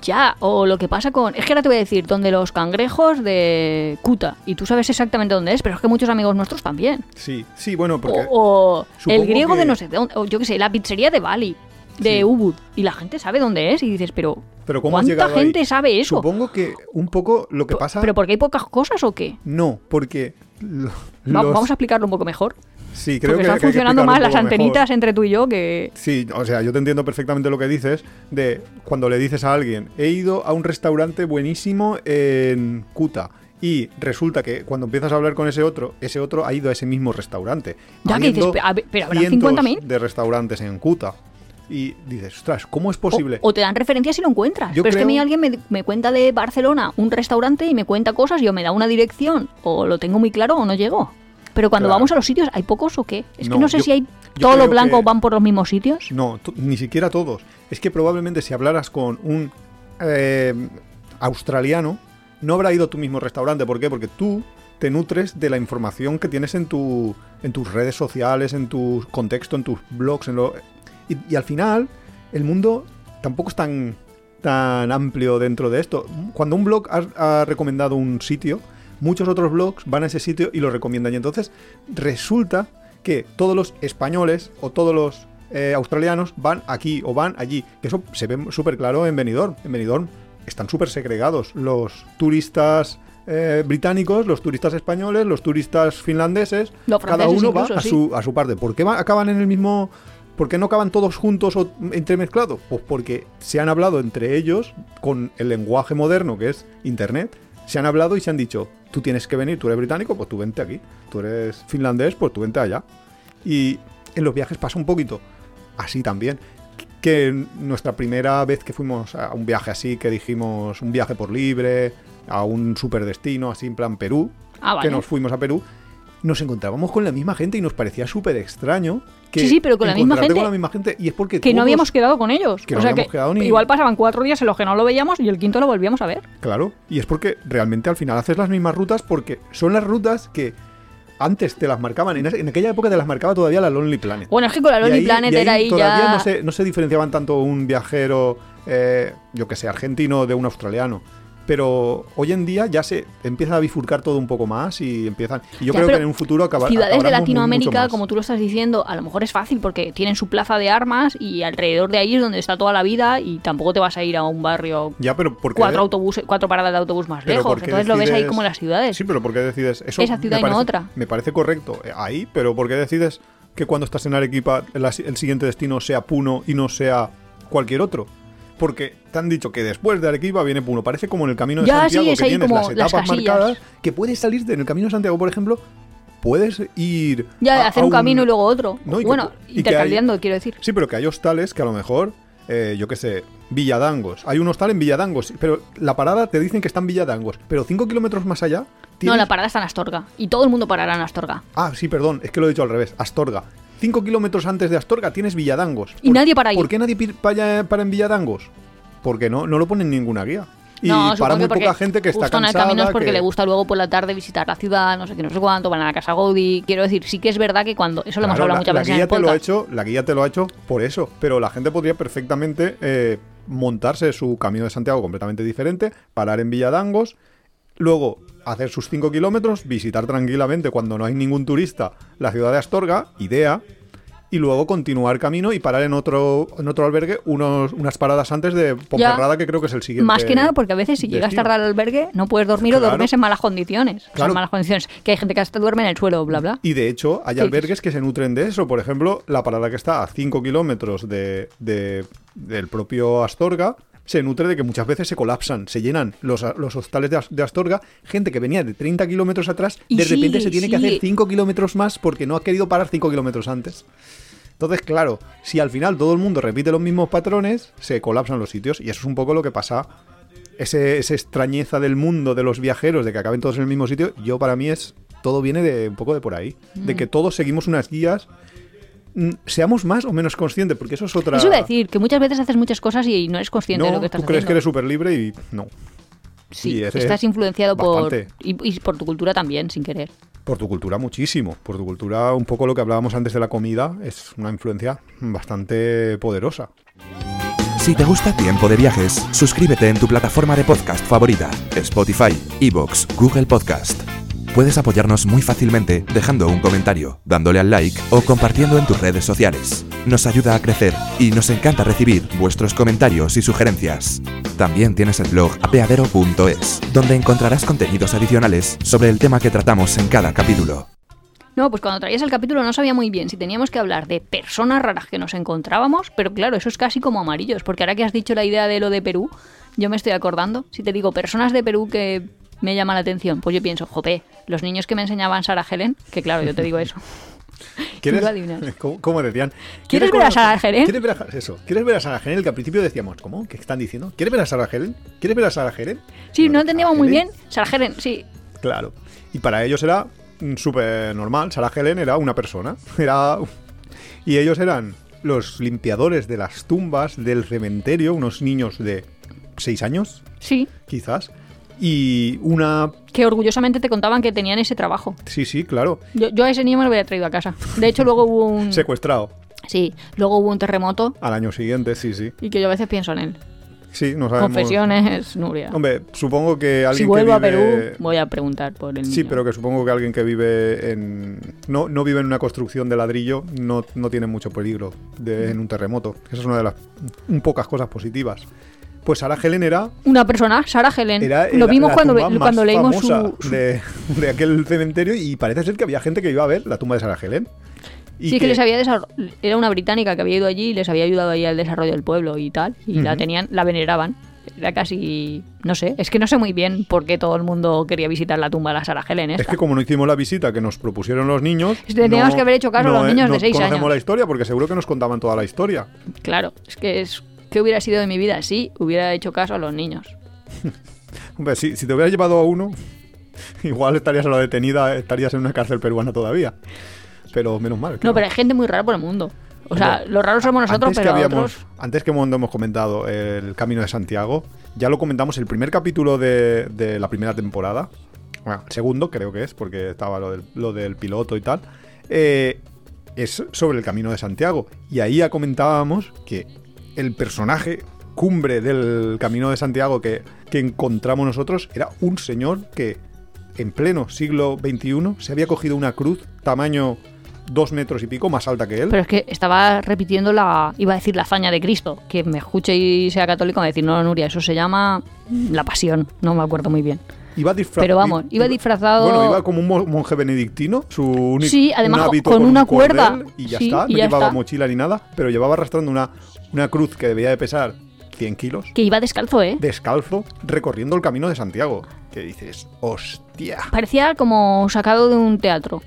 Ya, o lo que pasa con... Es que ahora te voy a decir, donde los cangrejos de Kuta, y tú sabes exactamente dónde es, pero es que muchos amigos nuestros también. Sí, sí, bueno, porque... O, el griego que- de no sé dónde, o yo qué sé, la pizzería de Bali, de Sí. Ubud, y la gente sabe dónde es, y dices, pero... Pero ¿cómo has ¿Cuánta ahí? gente sabe eso? Supongo que un poco lo que pasa... ¿Pero porque hay pocas cosas o qué? No, porque... los- Vamos a explicarlo un poco mejor. Sí, creo porque que están que que funcionando explicarlo más las mejor. antenitas entre tú y yo que... Sí, o sea, yo te entiendo perfectamente lo que dices de cuando le dices a alguien, he ido a un restaurante buenísimo en Kuta y resulta que cuando empiezas a hablar con ese otro, ese otro ha ido a ese mismo restaurante. Ya que dices, habiendo "Pe- a ver, pero habrán cientos 50.000". de restaurantes en Kuta. Y dices, ostras, ¿cómo es posible? O, o te dan referencias si lo encuentras. Yo Pero es que a mí alguien me, me cuenta de Barcelona un restaurante y me cuenta cosas y o me da una dirección o lo tengo muy claro o no llego. Pero cuando Claro. vamos a los sitios, ¿hay pocos o qué? Es que No, sé yo- si hay todos los blancos van por los mismos sitios. No, ni siquiera todos. Es que probablemente si hablaras con un eh, australiano, no habrá ido a tu mismo restaurante. ¿Por qué? Porque tú te nutres de la información que tienes en, tu, en tus redes sociales, en tu contexto, en tus blogs. En lo, y, y al final, el mundo tampoco es tan, tan amplio dentro de esto. Cuando un blog ha, ha recomendado un sitio, muchos otros blogs van a ese sitio y lo recomiendan. Y entonces resulta que todos los españoles o todos los eh, australianos van aquí o van allí. Que eso se ve súper claro en Benidorm. En Benidorm están súper segregados los turistas eh, británicos, los turistas españoles, los turistas finlandeses. Los cada uno va a, sí. su, a su parte. ¿Por qué va- acaban en el mismo... ¿Por qué no acaban todos juntos o entremezclados? Pues porque se han hablado entre ellos con el lenguaje moderno que es Internet se han hablado y se han dicho, tú tienes que venir, tú eres británico, pues tú vente aquí. Tú eres finlandés, pues tú vente allá. Y en los viajes pasa un poquito así también. Que nuestra primera vez que fuimos a un viaje así, que dijimos un viaje por libre, a un superdestino, así en plan Perú, Ah, vale. que nos fuimos a Perú, nos encontrábamos con la misma gente y nos parecía súper extraño. Que Sí, sí, pero con la misma gente con la misma gente. Y es porque Que no habíamos quedado con ellos. que no sea que quedado ni- igual pasaban cuatro días en los que no lo veíamos y el quinto lo volvíamos a ver. Claro, y es porque realmente al final haces las mismas rutas porque son las rutas que antes te las marcaban. En, aquella época te las marcaba todavía la Lonely Planet. Bueno, es que con la Lonely ahí- Planet ahí era ahí todavía ya... no se, no se diferenciaban tanto un viajero, eh, yo que sé, argentino de un australiano. Pero hoy en día ya se empieza a bifurcar todo un poco más y empiezan. Y yo Ya, creo que en un futuro acaba, Ciudades de Latinoamérica, como tú lo estás diciendo, a lo mejor es fácil porque tienen su plaza de armas y alrededor de ahí es donde está toda la vida y tampoco te vas a ir a un barrio Ya, pero porque cuatro autobuses, cuatro paradas de autobús más lejos. ¿por qué Entonces lo ves ahí decides- como en las ciudades. Sí, pero ¿por qué decides eso? Esa ciudad me y no otra. Me parece correcto eh, ahí, pero ¿por qué decides que cuando estás en Arequipa el siguiente destino sea Puno y no sea cualquier otro? Porque te han dicho que después de Arequipa viene Puno. Parece como en el Camino de Ya, Santiago sí, es que ahí tienes como las etapas marcadas, que puedes salir de, en el Camino de Santiago, por ejemplo, puedes ir Ya, a- hacer a un camino y luego otro. No, y bueno, y que quiero decir. Sí, pero que hay hostales que a lo mejor, eh, yo qué sé, Villadangos. Hay un hostal en Villadangos, pero la parada te dicen que está en Villadangos. Pero cinco kilómetros más allá. No, la parada está en Astorga. Y todo el mundo parará en Astorga. Ah, sí, perdón, es que lo he dicho al revés. Astorga. Cinco kilómetros antes de Astorga tienes Villadangos. Y nadie para ahí. ¿Por qué nadie para, para en Villadangos? Porque no, no lo ponen en ninguna guía. Y no, para muy poca gente que está justo en el cansada. camino es porque que- le gusta luego por la tarde visitar la ciudad, no sé qué, no sé cuánto, van a la casa Gaudí. Quiero decir, sí que es verdad que cuando... Eso lo hemos hablado la, muchas la veces en guía el te lo ha podcast. hecho, la guía te lo ha hecho por eso, pero la gente podría perfectamente eh, montarse su camino de Santiago completamente diferente, parar en Villadangos, luego hacer sus 5 kilómetros, visitar tranquilamente cuando no hay ningún turista la ciudad de Astorga, idea, y luego continuar camino y parar en otro en otro albergue unos, unas paradas antes de Ponferrada, que creo que es el siguiente. Más que nada porque a veces si llegas tarde al albergue no puedes dormir o duermes en malas condiciones. O sea, en malas condiciones. Que hay gente que hasta duerme en el suelo, bla, bla. Y de hecho, hay Sí. albergues que se nutren de eso. Por ejemplo, la parada que está a 5 kilómetros de, de- del propio Astorga se nutre de que muchas veces se colapsan, se llenan los, los hostales de, As- de Astorga. Gente que venía de 30 kilómetros atrás, Y de repente se tiene que hacer 5 kilómetros más porque no ha querido parar 5 kilómetros antes. Entonces, claro, si al final todo el mundo repite los mismos patrones, se colapsan los sitios. Y eso es un poco lo que pasa. Ese, esa extrañeza del mundo de los viajeros, de que acaben todos en el mismo sitio, yo para mí es. Todo viene de un poco de por ahí. De Mm. que todos seguimos unas guías. Mm, Seamos más o menos conscientes, porque eso es otra. Eso iba a decir, que muchas veces haces muchas cosas y no eres consciente no, de lo que estás tú crees haciendo. que eres súper libre y no. Sí, estás es influenciado por... Y, y por tu cultura también, sin querer. Por tu cultura muchísimo. Por tu cultura, un poco lo que hablábamos antes de la comida, es una influencia bastante poderosa. Si te gusta Tiempo de Viajes, suscríbete en tu plataforma de podcast favorita, Spotify, Evox, Google Podcast. Puedes apoyarnos muy fácilmente dejando un comentario, dándole al like o compartiendo en tus redes sociales. Nos ayuda a crecer y nos encanta recibir vuestros comentarios y sugerencias. También tienes el blog apeadero.es, donde encontrarás contenidos adicionales sobre el tema que tratamos en cada capítulo. No, pues cuando traías el capítulo no sabía muy bien si teníamos que hablar de personas raras que nos encontrábamos, pero claro, eso es casi como amarillos, porque ahora que has dicho la idea de lo de Perú, yo me estoy acordando. Si te digo personas de Perú que me llaman la atención, pues yo pienso, jope, los niños que me enseñaban Sara Helen, que claro, yo te digo eso. <laughs> ¿Quieres. <laughs> ¿Cómo, cómo decían? ¿Quieres ver a Sarah Helen? ¿Quieres ver a, eso, ¿Quieres ver a Sarah Helen? Que al principio decíamos, ¿cómo? ¿Qué están diciendo? ¿Quieres ver a Sarah Helen? ¿Quieres ver a Sarah Helen? Sí, no Sarah entendíamos muy Helen. bien. Sara Helen, sí. Claro. Y para ellos era mm, súper normal. Sarah Helen era una persona. <laughs> Era... Y ellos eran los limpiadores de las tumbas del cementerio, unos niños de 6 años, Sí, quizás. Y una... que orgullosamente te contaban que tenían ese trabajo. Sí, sí, claro. Yo, yo a ese niño me lo había traído a casa. De hecho, luego hubo un... Secuestrado. Sí, luego hubo un terremoto Al año siguiente, sí, sí. y que yo a veces pienso en él. Sí, no sabemos... Confesiones, Nuria. Hombre, supongo que alguien si que vuelvo a Perú, voy a preguntar por el Sí, niño. pero que supongo que alguien que vive en... No, no vive en una construcción de ladrillo no, no tiene mucho peligro de, en un terremoto. Esa es una de las un pocas cosas positivas. Pues Sarah Helen era... Una persona, Sara Helen. era lo vimos la cuando, tumba más cuando leímos su... su- De, de aquel cementerio y parece ser que había gente que iba a ver la tumba de Sarah Helen. Y Sí, que, les había Era una británica que había ido allí y les había ayudado ahí al desarrollo del pueblo y tal. Y la tenían, la veneraban. Era casi. No sé, es que no sé muy bien por qué todo el mundo quería visitar la tumba de la Sara Helen. Es que como no hicimos la visita que nos propusieron los niños... Teníamos no- que haber hecho caso a los no, niños de no seis conocemos años. la historia porque seguro que nos contaban toda la historia. Claro, es que es. ¿Qué hubiera sido de mi vida si hubiera hecho caso a los niños? <laughs> Hombre, si, si te hubieras llevado a uno, <laughs> igual estarías a la detenida, estarías en una cárcel peruana todavía. Pero menos mal. No, pero hay gente muy rara por el mundo. O sea, los raros somos nosotros, antes pero que habíamos, otros. Antes que cuando hemos comentado el Camino de Santiago, ya lo comentamos el primer capítulo de, de la primera temporada. Bueno, el segundo creo que es, porque estaba lo del, lo del piloto y tal. eh, es sobre el Camino de Santiago. Y ahí ya comentábamos que el personaje cumbre del Camino de Santiago que, que encontramos nosotros era un señor que en pleno siglo XXI se había cogido una cruz tamaño dos metros y pico, más alta que él. Pero es que estaba repitiendo la. Iba a decir la hazaña de Cristo. Que me escuche y sea católico, me decir, no, Nuria, eso se llama la pasión. No me acuerdo muy bien. Iba disfra- Pero vamos, iba disfrazado- Bueno, iba como un mo- monje benedictino, su único Sí, además un con- con un una cuerda. cordel Y ya Sí, está, y no ya llevaba está. mochila ni nada, pero llevaba arrastrando una, una cruz que debía de pesar 100 kilos, Que iba descalzo, ¿eh? descalzo, recorriendo el camino de Santiago. Que dices, hostia. Parecía como sacado de un teatro.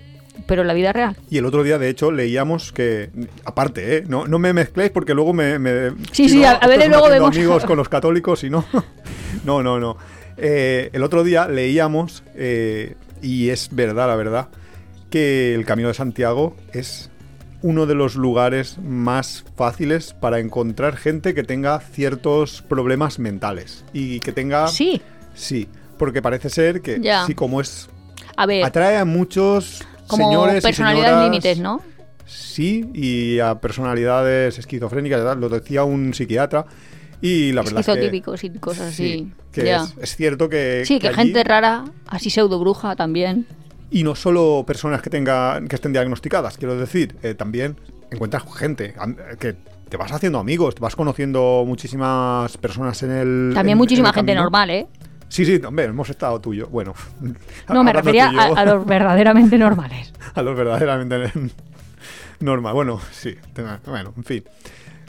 Pero en la vida real. Y el otro día, de hecho, leíamos que, aparte, ¿eh? no, no me mezcléis porque luego me... me- Sí, si sí, no, a- estamos luego vemos- amigos con los católicos y no... <laughs> no, no, no. Eh, el otro día leíamos, eh, y es verdad, la verdad, que el Camino de Santiago es uno de los lugares más fáciles para encontrar gente que tenga ciertos problemas mentales y que tenga... Sí. Sí, porque parece ser que, Ya. sí, como es... A ver, Atrae a muchos como señores personalidades límites, ¿no? Sí, y a personalidades esquizofrénicas, y tal, lo decía un psiquiatra. Y la verdad es que, Esquizotípicos y cosas así. que ya. es, es cierto que, Sí, que, allí- gente rara, así pseudo bruja también. Y no solo personas que tengan que estén diagnosticadas, quiero decir, eh, también encuentras gente que te vas haciendo amigos, te vas conociendo muchísimas personas en el También en- muchísima en el gente camino. normal, ¿eh? Sí, sí, hombre, hemos estado tú y yo. Bueno, No, me refería a, a los verdaderamente normales. <laughs> a los verdaderamente <laughs> normal. Bueno, sí, bueno, en fin.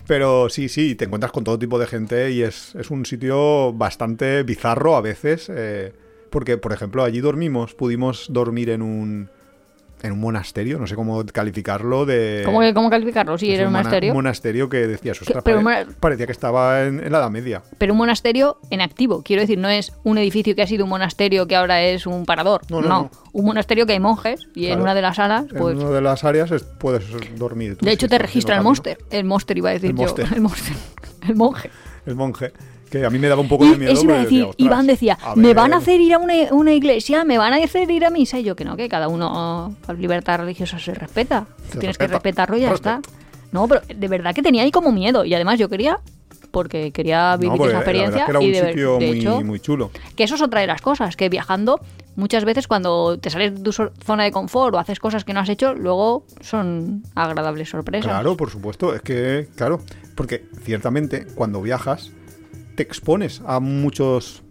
Pero sí, sí, te encuentras con todo tipo de gente y es, es un sitio bastante bizarro a veces. eh, porque, por ejemplo, allí dormimos, pudimos dormir en un, en un monasterio, no sé cómo calificarlo, de... ¿Cómo, que- cómo calificarlo? Sí, era un mona- monasterio. monasterio que pare- mona- parecía que estaba en, en la Edad Media. Pero un monasterio en activo. Quiero decir, no es un edificio que ha sido un monasterio que ahora es un parador. No, no, no. Un monasterio que hay monjes y en una de las salas, pues. en una de las áreas es- puedes dormir. tú, De hecho, te registra el monster. El monster iba a decir El yo. monster. <laughs> El monster. El monje. El monje. Que a mí me daba un poco Y de miedo. eso iba a porque decir, decía, "Ostras, Iván decía, me ver". van a hacer ir a una, una iglesia, me van a hacer ir a misa. Y yo que no, que cada uno, la libertad religiosa se respeta. Se Tienes que respeta. respetarlo y ya está. No, pero de verdad que tenía ahí como miedo. Y además yo quería, porque quería vivir No, porque esa experiencia. que era y un de, sitio de muy, hecho, muy chulo. que eso es otra de las cosas, que viajando muchas veces cuando te sales de tu zona de confort o haces cosas que no has hecho, luego son agradables sorpresas. Claro, por supuesto. Es que, claro, porque ciertamente cuando viajas te expones a muchos,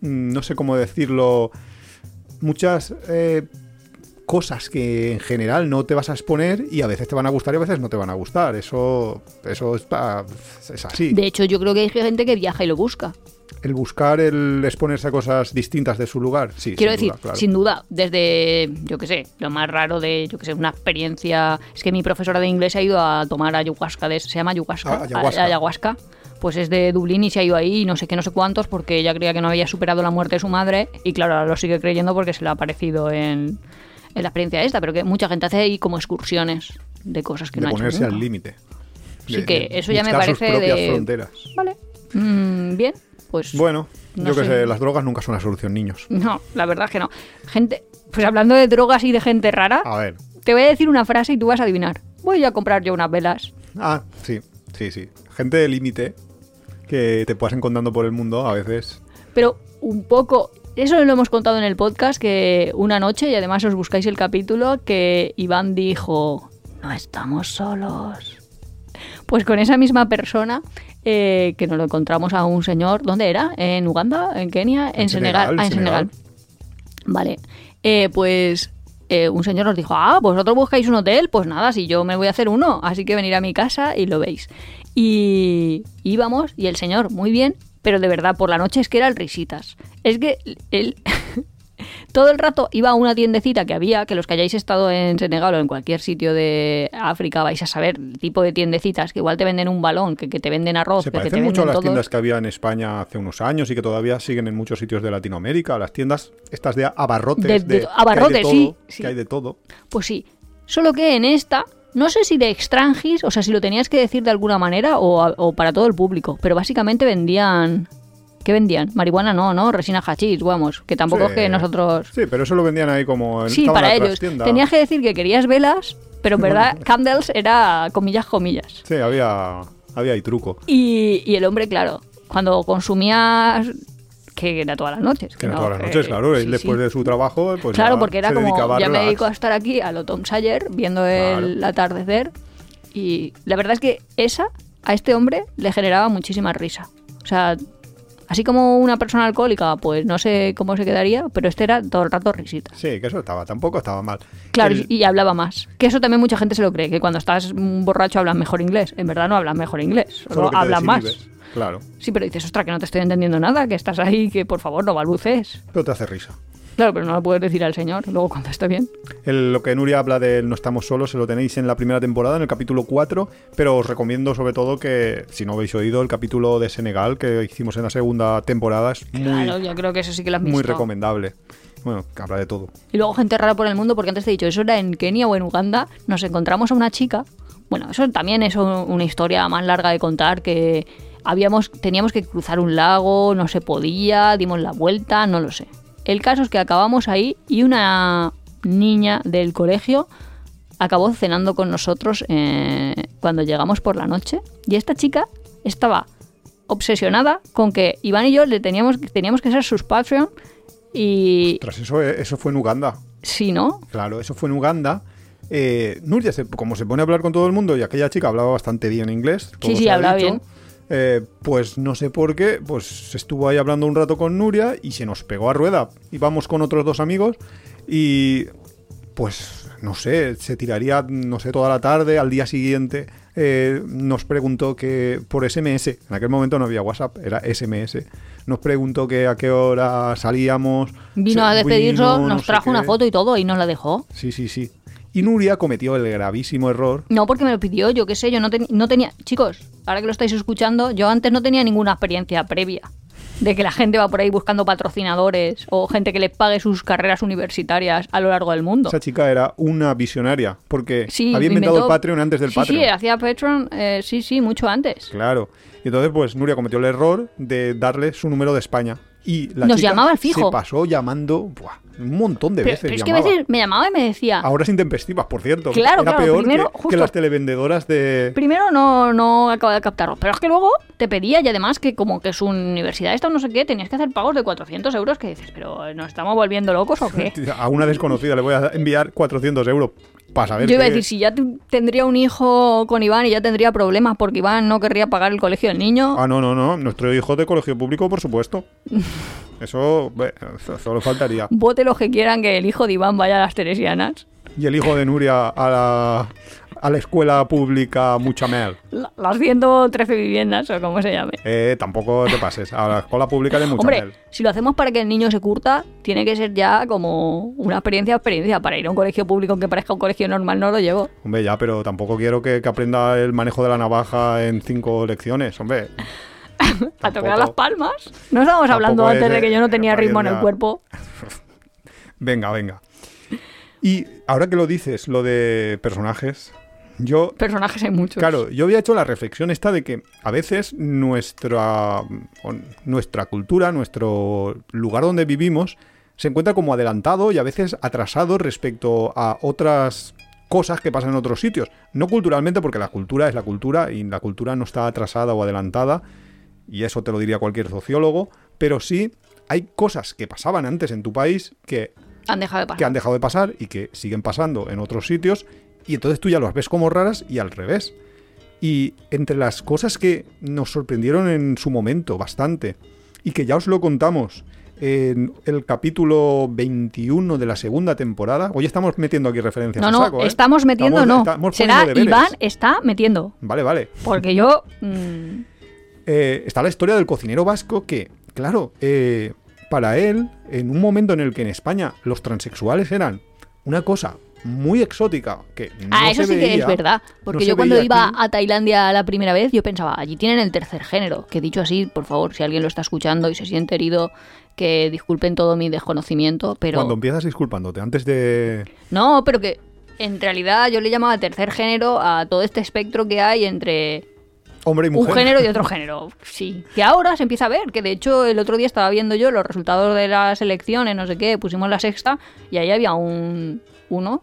mm, no sé cómo decirlo, muchas eh, cosas que en general no te vas a exponer y a veces te van a gustar y a veces no te van a gustar. Eso, eso está- es así. De hecho, yo creo que hay gente que viaja y lo busca. El buscar, el exponerse a cosas distintas de su lugar, sí. Quiero sin decir, duda, claro. sin duda, desde, yo qué sé, lo más raro de, yo qué sé, una experiencia. Es que mi profesora de inglés ha ido a tomar ayahuasca, de, se llama ayahuasca, Ah, ayahuasca. a- ayahuasca. Pues es de Dublín y se ha ido ahí, no sé qué, no sé cuántos, porque ella creía que no había superado la muerte de su madre. Y claro, ahora lo sigue creyendo porque se le ha aparecido en, en la experiencia esta. Pero que mucha gente hace ahí como excursiones de cosas que de no ha hecho ponerse nunca. al límite. Sí De- que eso ya me sus parece propias de- fronteras. Vale. Mm, bien, pues. Bueno, No yo que sé. sé, las drogas nunca son la solución, niños. No, la verdad es que no. Gente, pues hablando de drogas y de gente rara, A ver. te voy a decir una frase y tú vas a adivinar. Voy a comprar yo unas velas. Ah, sí, sí, sí. Gente de límite que te puedas encontrando por el mundo a veces. Pero un poco. Eso lo hemos contado en el podcast que una noche, y además os buscáis el capítulo, que Iván dijo: No estamos solos. Pues con esa misma persona, eh, que nos lo encontramos a un señor, ¿dónde era? ¿En Uganda? ¿En Kenia? En, En Senegal. Senegal, Ah, en Senegal. Senegal. Vale. Eh, pues eh, un señor nos dijo, ah, vosotros buscáis un hotel, pues nada, si yo me voy a hacer uno, así que venir a mi casa y lo veis. Y íbamos y el señor, muy bien, pero de verdad, por la noche es que eran risitas. Es que él <laughs> todo el rato iba a una tiendecita que había, que los que hayáis estado en Senegal o en cualquier sitio de África vais a saber el tipo de tiendecitas, que igual te venden un balón, que, que te venden arroz, Se que, que te parecen mucho a las todo. tiendas que había en España hace unos años y que todavía siguen en muchos sitios de Latinoamérica. Las tiendas estas de abarrotes. De- De, de- abarrotes, que hay de sí, todo, sí. Que hay de todo. Pues sí, solo que en esta, no sé si de extranjis, o sea, si lo tenías que decir de alguna manera o, a- o para todo el público, pero básicamente vendían... ¿Qué vendían? Marihuana no, ¿no? Resina hachís, vamos, que tampoco Sí. es que nosotros... Sí, pero eso lo vendían ahí como en Sí, para ellos. Tenías que decir que querías velas, pero en verdad candles era comillas, comillas. Sí, había, había ahí truco. Y, y el hombre, claro, cuando consumías, que era todas las noches. Que era no, todas las noches, claro. él sí, después sí. de su trabajo, pues Claro, ya porque era se como, ya me dedico a estar aquí a lo Tom Sawyer, viendo el Claro. atardecer. Y la verdad es que esa, a este hombre, le generaba muchísima risa. O sea, así como una persona alcohólica, pues no sé cómo se quedaría, pero este era todo el rato risita. Sí, que eso estaba, tampoco estaba mal. Claro, El- y hablaba más. Que eso también mucha gente se lo cree, que cuando estás borracho hablas mejor inglés. En verdad no hablas mejor inglés, solo, hablas más. Claro, Sí, pero dices, ostras, que no te estoy entendiendo nada, que estás ahí, que por favor no balbuces. pero te hace risa. Claro, pero no lo puedes decir al señor luego cuando esté bien. El- lo que Nuria habla de No estamos solos, se lo tenéis en la primera temporada, en el capítulo 4, pero os recomiendo sobre todo que, si no habéis oído, el capítulo de Senegal que hicimos en la segunda temporada es muy, Claro, yo creo que eso sí que lo has visto. muy recomendable. Bueno, que habla de todo. Y luego gente rara por el mundo, porque antes te he dicho, eso era en Kenia o en Uganda, nos encontramos a una chica. Bueno, eso también es un- una historia más larga de contar, que habíamos, teníamos que cruzar un lago, no se podía, dimos la vuelta, no lo sé. El caso es que acabamos ahí y una niña del colegio acabó cenando con nosotros eh, cuando llegamos por la noche. Y esta chica estaba obsesionada con que Iván y yo le teníamos, teníamos que ser sus Patreon y... Tras eso, eso fue en Uganda. Sí, ¿no? Claro, eso fue en Uganda. Eh, Nuria, se- como se pone a hablar con todo el mundo y aquella chica hablaba bastante bien inglés. todo Sí, sí, hablaba bien. Eh, pues no sé por qué, pues estuvo ahí hablando un rato con Nuria y se nos pegó a rueda. Íbamos con otros dos amigos y pues no sé, se tiraría, no sé, toda la tarde, al día siguiente eh, nos preguntó que por SMS, en aquel momento no había WhatsApp, era SMS, nos preguntó que a qué hora salíamos. Vino se- a despedirnos, no nos trajo una qué. foto y todo y nos la dejó. Sí, sí, sí. Y Nuria cometió el gravísimo error. No, porque me lo pidió, yo qué sé, yo no, ten- no tenía... Chicos, ahora que lo estáis escuchando, yo antes no tenía ninguna experiencia previa de que la gente va por ahí buscando patrocinadores o gente que le pague sus carreras universitarias a lo largo del mundo. Esa chica era una visionaria, porque Sí, había inventado inventó- el Patreon antes del sí, Patreon. Sí, hacía Patreon, eh, sí, sí, mucho antes. Claro. Y entonces, pues Nuria cometió el error de darle su número de España. Y la Nos chica llamaba al fijo. Se pasó llamando buah, un montón de Pero, veces. pero es que a veces me llamaba y me decía... A horas intempestivas, por cierto. Claro, Era claro, peor primero, que, justo- que las televendedoras de. Primero no, no acaba de captarlo, pero es que luego te pedía y además que como que su universidad esta o no sé qué, tenías que hacer pagos de 400 euros que dices, pero ¿nos estamos volviendo locos o qué? <laughs> A una desconocida le voy a enviar 400 euros para saber Yo iba a decir, si ya tendría un hijo con Iván y ya tendría problemas porque Iván no querría pagar el colegio del niño. Ah, no, no, no. Nuestro hijo de colegio público, por supuesto. <laughs> Eso, eso solo faltaría. Vote los que quieran que el hijo de Iván vaya a las Teresianas. Y el hijo de Nuria a la, a la escuela pública Muchamel. La- Las 113 viviendas o como se llame. Eh, tampoco te pases. A la escuela pública de Hombre, Muchamel. si lo hacemos para que el niño se curta, tiene que ser ya como una experiencia experiencia. Para ir a un colegio público aunque parezca un colegio normal, no lo llevo. Hombre, ya, pero tampoco quiero que, que aprenda el manejo de la navaja en cinco lecciones. Hombre, <laughs> A tocar las palmas. No estábamos hablando antes es, de que yo no tenía ritmo en el cuerpo. Venga, venga. Y ahora que lo dices, lo de personajes, yo Personajes hay muchos. Claro, yo había hecho la reflexión esta de que a veces nuestra, nuestra cultura, nuestro lugar donde vivimos, se encuentra como adelantado y a veces atrasado respecto a otras cosas que pasan en otros sitios. No culturalmente, porque la cultura es la cultura y la cultura no está atrasada o adelantada, y eso te lo diría cualquier sociólogo, pero sí hay cosas que pasaban antes en tu país que Han dejado de pasar. que han dejado de pasar y que siguen pasando en otros sitios y entonces tú ya las ves como raras y al revés. Y entre las cosas que nos sorprendieron en su momento bastante y que ya os lo contamos en el capítulo 21 de la segunda temporada, hoy estamos metiendo aquí referencias No, no, saco, ¿eh? estamos metiendo, Estamos- no. estamos Será. Iván está metiendo. Vale, vale. Porque yo. mm, eh, está la historia del cocinero vasco que, claro, eh, para él, en un momento en el que en España los transexuales eran una cosa muy exótica que no Ah, eso se sí que es verdad. Porque no yo cuando iba aquí. a Tailandia la primera vez, yo pensaba, allí tienen el tercer género. Que dicho así, por favor, si alguien lo está escuchando y se siente herido, que disculpen todo mi desconocimiento, pero... Cuando empiezas disculpándote, antes de... No, pero que en realidad yo le llamaba tercer género a todo este espectro que hay entre Hombre y un mujer. género y otro género. Sí, que ahora se empieza a ver, que de hecho el otro día estaba viendo yo los resultados de las elecciones, no sé qué, pusimos la sexta y ahí había un uno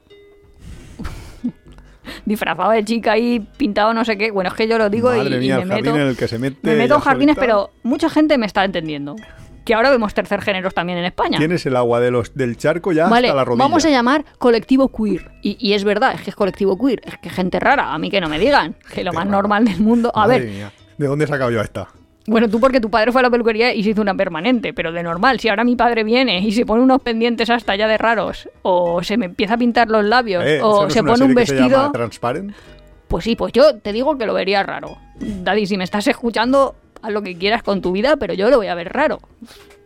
<laughs> disfrazado de chica ahí pintado no sé qué. Bueno, es que yo lo digo y, Madre y mía, me el jardín meto en el que se mete me meto en jardines, solita. pero mucha gente me está entendiendo. Que ahora vemos tercer géneros también en España. Tienes el agua de los, del charco ya Vale, hasta la rodilla. vamos a llamar colectivo queer. Y, y es verdad, es que es colectivo queer. Es que gente rara, a mí que no me digan. Que lo más rara. normal del mundo. A Madre ver, mía, ¿De dónde he sacado yo esta? bueno, tú porque tu padre fue a la peluquería y se hizo una permanente, pero de normal, si ahora mi padre viene y se pone unos pendientes hasta allá de raros, o se me empieza a pintar los labios, Eh, ¿eso o no se pone un que se vestido, llama Transparent? pues sí, pues yo te digo que lo vería raro. Daddy, si me estás escuchando, haz lo que quieras con tu vida, pero yo lo voy a ver raro.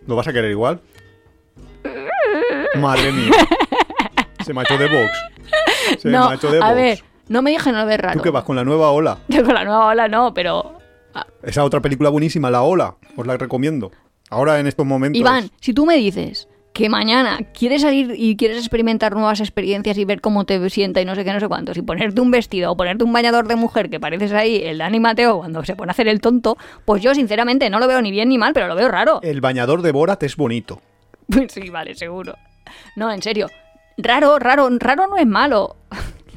¿Lo vas a querer igual? Madre mía. Se me ha hecho de box. Se no, me ha hecho de a box. ver, no me dije no ver raro. Tú que vas con la nueva ola. Yo <laughs> con la nueva ola no, pero Esa otra película buenísima, La Ola. Os la recomiendo. Ahora en estos momentos. Iván, si tú me dices que mañana quieres salir y quieres experimentar nuevas experiencias y ver cómo te sienta y no sé qué, no sé cuántos, y ponerte un vestido o ponerte un bañador de mujer que pareces ahí el Dani Mateo cuando se pone a hacer el tonto, pues yo sinceramente no lo veo ni bien ni mal, pero lo veo raro. El bañador de Borat es bonito. <laughs> sí, vale, seguro. No, en serio. Raro, raro, raro no es malo.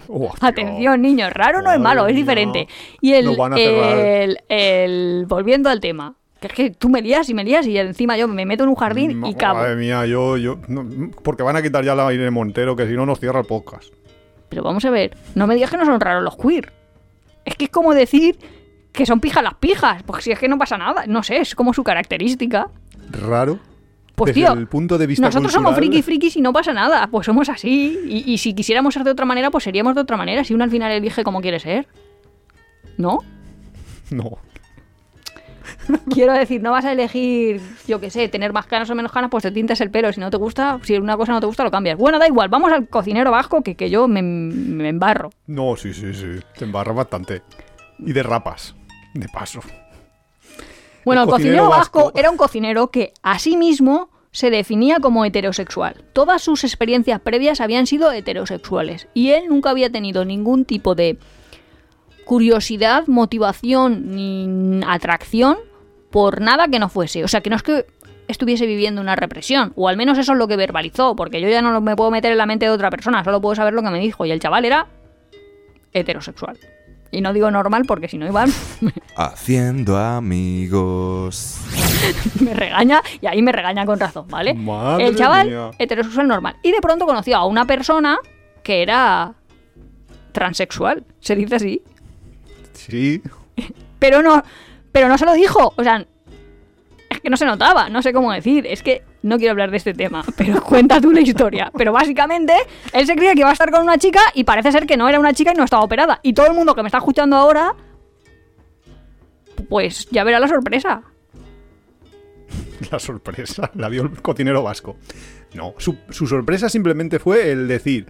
Oh, Atención, niños, raro no es malo, es diferente. Y el, el- volviendo al tema, que es que tú me lías y me lías y encima yo me meto en un jardín y cabo. Madre mía, yo. yo no, porque van a quitar ya la Irene Montero, que si no nos cierra el podcast. Pero vamos a ver, no me digas que no son raros los queer. Es que es como decir que son pijas las pijas, porque si es que no pasa nada, no sé, es como su característica. Raro. Pues Desde tío, el punto de vista nosotros somos frikis frikis y no pasa nada, pues somos así. Y, y si quisiéramos ser de otra manera, pues seríamos de otra manera, si uno al final elige como quiere ser. ¿No? No. Quiero decir, no vas a elegir, yo qué sé, tener más canas o menos canas, pues te tintas el pelo. Si no te gusta, si una cosa no te gusta, lo cambias. Bueno, da igual, vamos al cocinero vasco que, que yo me, me embarro. No, sí, sí, sí. Te embarra bastante. Y derrapas. De paso. Bueno, el El cocinero, cocinero vasco, vasco. era un cocinero que a sí mismo se definía como heterosexual. Todas sus experiencias previas habían sido heterosexuales y él nunca había tenido ningún tipo de curiosidad, motivación ni atracción por nada que no fuese. O sea, que no es que estuviese viviendo una represión, o al menos eso es lo que verbalizó, porque yo ya no me puedo meter en la mente de otra persona, solo puedo saber lo que me dijo y el chaval era heterosexual. Y no digo normal porque si no Iván <laughs> Haciendo amigos. me regaña y ahí me regaña con razón, ¿vale? Madre el chaval mía. heterosexual normal. Y de pronto conoció a una persona que era transexual, se dice así. Sí. Pero no, pero no se lo dijo. O sea, es que no se notaba, no sé cómo decir. Es que no quiero hablar de este tema, <laughs> pero cuenta tú la historia. Pero básicamente, él se creía que iba a estar con una chica y parece ser que no era una chica y no estaba operada. Y todo el mundo que me está escuchando ahora, pues ya verá la sorpresa. <laughs> La sorpresa. La vio el cocinero vasco. No, su, su sorpresa simplemente fue el decir,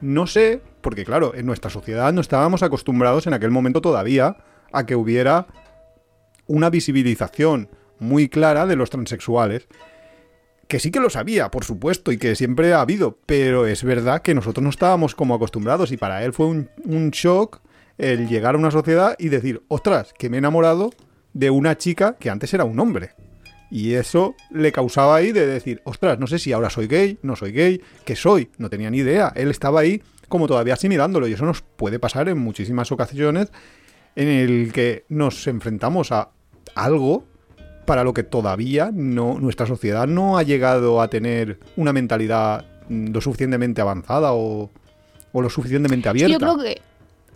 no sé, porque claro, en nuestra sociedad no estábamos acostumbrados en aquel momento todavía a que hubiera una visibilización muy clara de los transexuales. Que sí que lo sabía, por supuesto, y que siempre ha habido, pero es verdad que nosotros no estábamos como acostumbrados y para él fue un, shock el llegar a una sociedad y decir, ostras, que me he enamorado de una chica que antes era un hombre. Y eso le causaba ahí de decir, ostras, no sé si ahora soy gay, no soy gay, ¿qué soy? No tenía ni idea. Él estaba ahí como todavía asimilándolo y eso nos puede pasar en muchísimas ocasiones en el que nos enfrentamos a algo para lo que todavía no nuestra sociedad no ha llegado a tener una mentalidad mm, lo suficientemente avanzada o, o lo suficientemente abierta. yo creo que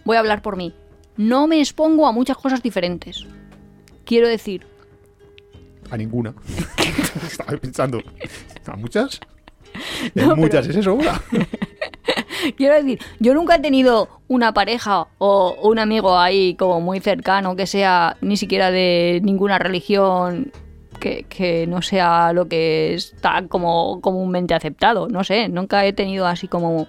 voy a hablar por mí. No me expongo a muchas cosas diferentes. Quiero decir, A ninguna. <laughs> Estaba pensando, ¿a muchas? <laughs> No, En pero- muchas, es eso, una. <laughs> <laughs> Quiero decir, yo nunca he tenido una pareja o un amigo ahí como muy cercano que sea ni siquiera de ninguna religión que, que no sea lo que está como comúnmente aceptado. No sé, nunca he tenido así como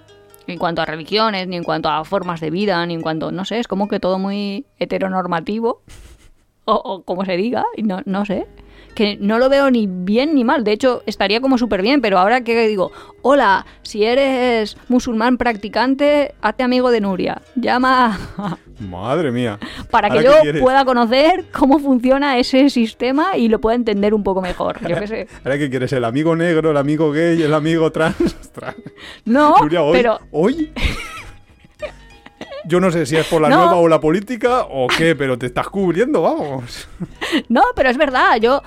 en cuanto a religiones, ni en cuanto a formas de vida, ni en cuanto, no sé, es como que todo muy heteronormativo, <laughs> o, o como se diga, y no, no sé que no lo veo ni bien ni mal. De hecho, estaría como súper bien, pero ahora que digo, hola, si eres musulmán practicante, hazte amigo de Nuria. Llama <laughs> Madre mía. para que ¿Ahora yo pueda conocer cómo funciona ese sistema y lo pueda entender un poco mejor. Yo qué <laughs> sé. ¿Ahora qué quieres? ¿El amigo negro, el amigo gay, el amigo trans? <laughs> Ostras. No, Nuria, hoy, pero hoy. Yo no sé si es por la No. nueva o la política o qué, pero te estás cubriendo, vamos. No, pero es verdad, yo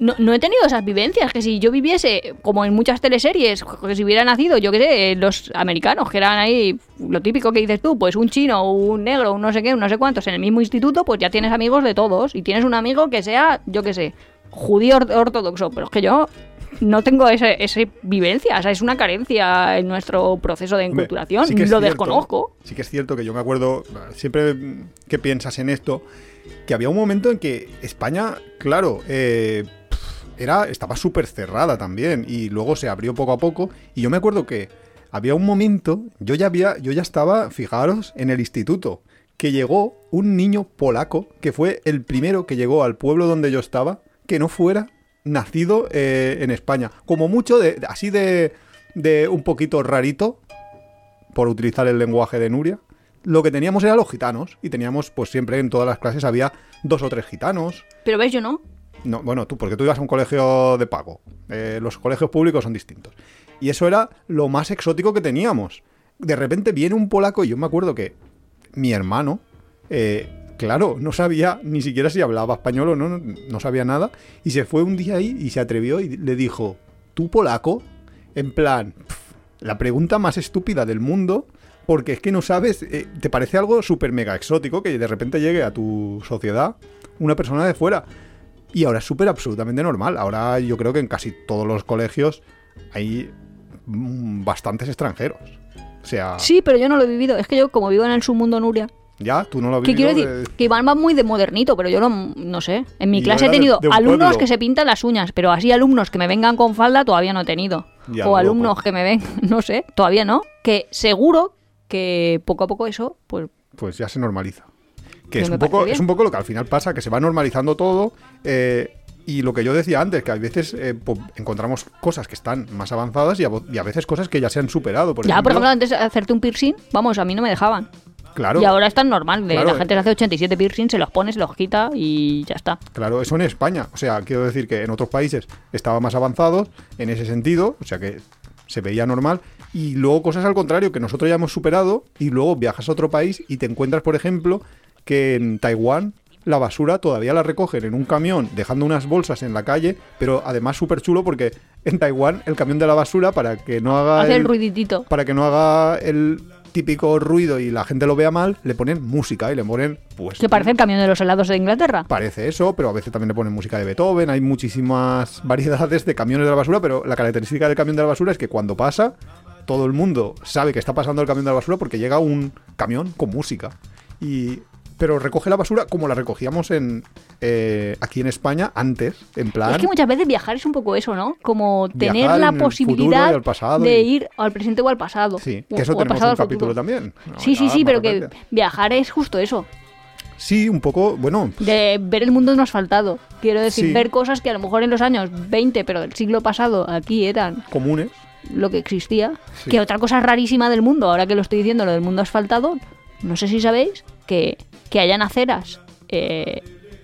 no, no he tenido esas vivencias, que si yo viviese, como en muchas teleseries, que si hubiera nacido, yo qué sé, los americanos, que eran ahí lo típico que dices tú, pues un chino, un negro, un no sé qué, un no sé cuántos, en el mismo instituto, pues ya tienes amigos de todos, y tienes un amigo que sea, yo qué sé, judío or- ortodoxo, pero es que yo no tengo ese, ese vivencia, o sea, es una carencia en nuestro proceso de enculturación, sí lo cierto, desconozco. Sí que es cierto que yo me acuerdo, siempre que piensas en esto, que había un momento en que España, claro, eh, era, estaba súper cerrada también y luego se abrió poco a poco y yo me acuerdo que había un momento, yo ya había, yo ya estaba, fijaros, en el instituto, que llegó un niño polaco, que fue el primero que llegó al pueblo donde yo estaba, que no fuera nacido eh, en España. Como mucho, de, así de, de un poquito rarito, por utilizar el lenguaje de Nuria, lo que teníamos eran los gitanos. Y teníamos, pues siempre en todas las clases había dos o tres gitanos. Pero ves, yo no. No, bueno, tú, porque tú ibas a un colegio de pago. Eh, los colegios públicos son distintos. Y eso era lo más exótico que teníamos. De repente viene un polaco y yo me acuerdo que mi hermano, eh, claro, no sabía ni siquiera si hablaba español o no, no, sabía nada. Y se fue un día ahí y se atrevió y le dijo, ¿tú polaco? En plan, la pregunta más estúpida del mundo. Porque es que no sabes, eh, te parece algo súper mega exótico que de repente llegue a tu sociedad una persona de fuera. Y ahora es súper absolutamente normal. Ahora yo creo que en casi todos los colegios hay mm, bastantes extranjeros. O sea, Sí, pero yo no lo he vivido. Es que yo, como vivo en el submundo Nuria, ya, tú no lo has ¿Qué quiero decir? de- Que Iván va muy de modernito, pero yo no, no sé. En mi Y clase he de- tenido de alumnos pueblo. que se pintan las uñas, pero así alumnos que me vengan con falda todavía no he tenido. Ya, o alumnos que me ven, <laughs> no sé, todavía no. Que seguro que poco a poco eso, pues Pues ya se normaliza. Que es un, poco, es un poco lo que al final pasa, que se va normalizando todo. eh, y lo que yo decía antes, que a veces eh, po- encontramos cosas que están más avanzadas y a, vo- y a veces cosas que ya se han superado. Por ya, por ejemplo, ejemplo, antes de hacerte un piercing, vamos, a mí no me dejaban. claro, Y ahora es tan normal, de Claro. la gente se hace 87 piercing, se los pone, se los quita y ya está. Claro, eso en España. O sea, quiero decir que en otros países estaba más avanzado en ese sentido, o sea que se veía normal. Y luego cosas al contrario, que nosotros ya hemos superado, y luego viajas a otro país y te encuentras, por ejemplo, que en Taiwán la basura todavía la recogen en un camión, dejando unas bolsas en la calle, pero además súper chulo porque en Taiwán el camión de la basura, para que no haga Hace el el- ruiditito. para que no haga el típico ruido y la gente lo vea mal, le ponen música y le ponen, pues... Que parece el camión de los helados de Inglaterra. Parece eso, pero a veces también le ponen música de Beethoven. Hay muchísimas <laughs> variedades de camiones de la basura, pero la característica del camión de la basura es que cuando pasa, todo el mundo sabe que está pasando el camión de la basura porque llega un camión con música. Y pero recoge la basura como la recogíamos en eh, aquí en España antes, en plan. Es que muchas veces viajar es un poco eso, ¿no? Como tener la posibilidad de y- ir al presente o al pasado. Sí, que eso tenemos pasado un capítulo futuro. también. Sí, sí, sí, pero que viajar es justo eso. Sí, un poco, bueno, De ver el mundo no asfaltado. Quiero decir, Sí. ver cosas que a lo mejor en los años 20, pero del siglo pasado, aquí eran comunes. lo que existía. Sí. Que otra cosa rarísima del mundo, ahora que lo estoy diciendo, lo del mundo asfaltado, no sé si sabéis que, que hayan aceras eh,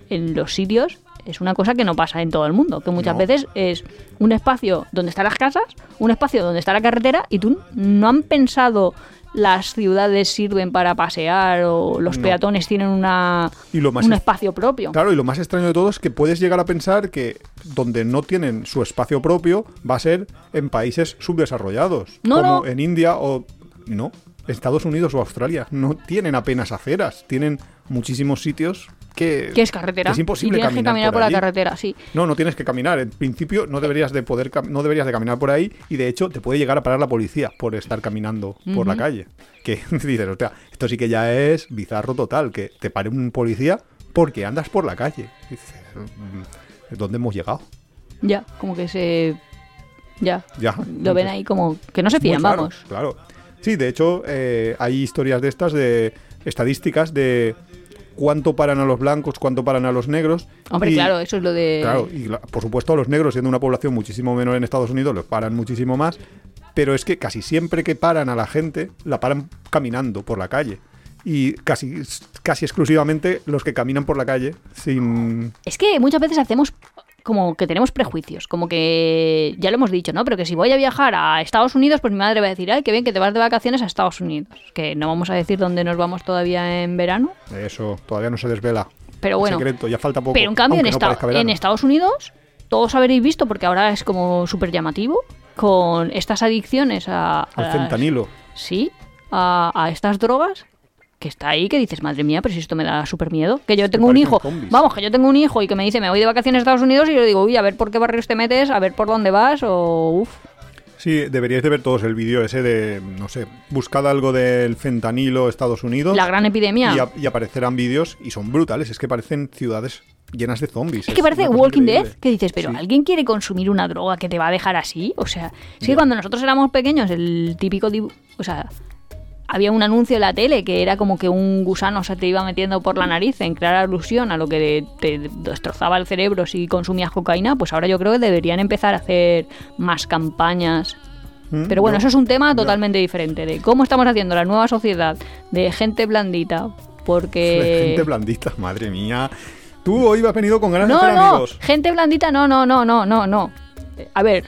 en los sitios es una cosa que no pasa en todo el mundo, que muchas No. veces es un espacio donde están las casas, un espacio donde está la carretera y tú no han pensado las ciudades sirven para pasear o los No. peatones tienen una, Y lo más un es- espacio propio. Claro, y lo más extraño de todo es que puedes llegar a pensar que donde no tienen su espacio propio va a ser en países subdesarrollados, No, como en India o no, Estados Unidos o Australia. No tienen apenas aceras, tienen muchísimos sitios que, Que es carretera. que es imposible y tienes que caminar por, la carretera, sí. No, no tienes que caminar. En principio no deberías de poder no deberías de caminar por ahí y de hecho te puede llegar a parar la policía por estar caminando por la calle. Que <laughs> dices, hostia, esto sí que ya es bizarro total, que te pare un policía porque andas por la calle. Dices, mm, ¿dónde hemos llegado? Ya, como que se. Ya. Ya. Lo ven ahí como. Que no se fían, vamos. Claro. Sí, de hecho, eh, hay historias de estas, de estadísticas de cuánto paran a los blancos, cuánto paran a los negros. Hombre, y- claro, eso es lo de. Claro, y por supuesto a los negros, siendo una población muchísimo menor en Estados Unidos, los paran muchísimo más. Pero es que casi siempre que paran a la gente, la paran caminando por la calle. Y casi, casi exclusivamente los que caminan por la calle sin... Es que muchas veces hacemos como que tenemos prejuicios, como que ya lo hemos dicho, ¿no? Pero que si voy a viajar a Estados Unidos, pues mi madre va a decir, ay, qué bien que te vas de vacaciones a Estados Unidos. Que no vamos a decir dónde nos vamos todavía en verano, Eso todavía no se desvela. pero bueno. Secreto, ya falta poco. Pero en cambio, en, no esta- Estados Unidos, todos habréis visto, porque ahora es como súper llamativo, con estas adicciones a... Al fentanilo. Sí, a, a estas drogas, que está ahí, que dices, madre mía, pero si esto me da súper miedo. Que yo tengo un hijo, vamos, que yo tengo un hijo y que me dice, me voy de vacaciones a Estados Unidos y yo le digo, uy, a ver por qué barrios te metes, a ver por dónde vas, o uff. Sí, deberíais de ver todos el vídeo ese de, no sé, buscad algo del fentanilo Estados Unidos. La gran epidemia. y, a- y aparecerán vídeos y son brutales. Es que parecen ciudades llenas de zombies. Es que parece Walking. Dead, que dices, pero Sí. ¿alguien quiere consumir una droga que te va a dejar así? O sea, es que cuando nosotros éramos pequeños, el típico o sea, había un anuncio en la tele que era como que un gusano se te iba metiendo por la nariz en clara alusión a lo que te destrozaba el cerebro si consumías cocaína, pues ahora yo creo que deberían empezar a hacer más campañas. Mm, Pero bueno, eso es un tema totalmente diferente, de cómo estamos haciendo la nueva sociedad de gente blandita, porque... <laughs> Gente blandita, madre mía. Tú hoy has venido con ganas de No, hacer no, amigos. gente blandita, no, no, no, no, no, no. A ver,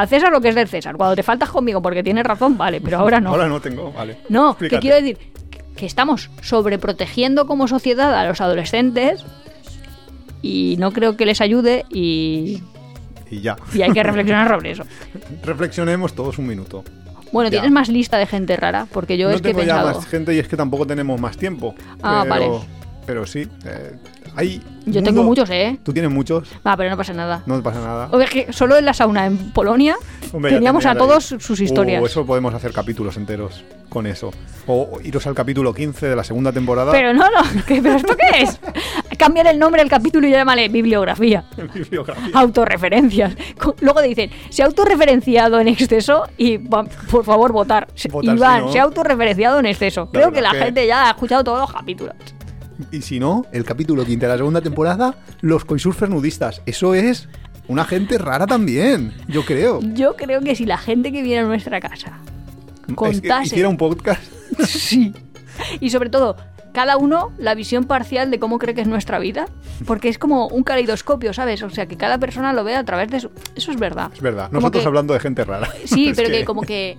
al César lo que es del César. Cuando te faltas conmigo porque tienes razón, vale, pero ahora no. <laughs> Ahora no tengo, vale. no, que Explícate. quiero decir que- que estamos sobreprotegiendo como sociedad a los adolescentes y no creo que les ayude y, Y ya. y hay que <laughs> reflexionar sobre eso. Reflexionemos todos un minuto. Bueno, Ya. ¿tienes más lista de gente rara? Porque yo no es que he ya pensado... más gente y es que tampoco tenemos más tiempo. Ah, pero, vale. Pero sí, eh, hay... Yo mundo- tengo muchos, ¿eh? Tú tienes muchos, Ah, pero no pasa nada. no pasa nada. Oye, que solo en la sauna en Polonia Hombre, teníamos a todos ahí. sus historias. Uh, eso podemos hacer capítulos enteros con eso. O iros al capítulo 15 de la segunda temporada. Pero no, no, ¿qué- ¿pero esto qué es? Cambiar el nombre del capítulo y llámale bibliografía. <laughs> bibliografía. Autorreferencias. Luego dicen, se ha autorreferenciado en exceso y va- por favor votar. Iván, si no- se ha autorreferenciado en exceso. Creo que la que- gente ya ha escuchado todos los capítulos. Y si no, el capítulo 15 de la segunda temporada, los coisurfers nudistas. Eso es una gente rara también, yo creo. Yo creo que si la gente que viene a nuestra casa Es que contase... hiciera un podcast. <laughs> Sí. Y sobre todo, cada uno la visión parcial de cómo cree que es nuestra vida. Porque es como un caleidoscopio, ¿sabes? O sea, que cada persona lo ve a través de su... Eso es verdad. Es verdad, Como nosotros que- hablando de gente rara. Sí, <laughs> pero que... como que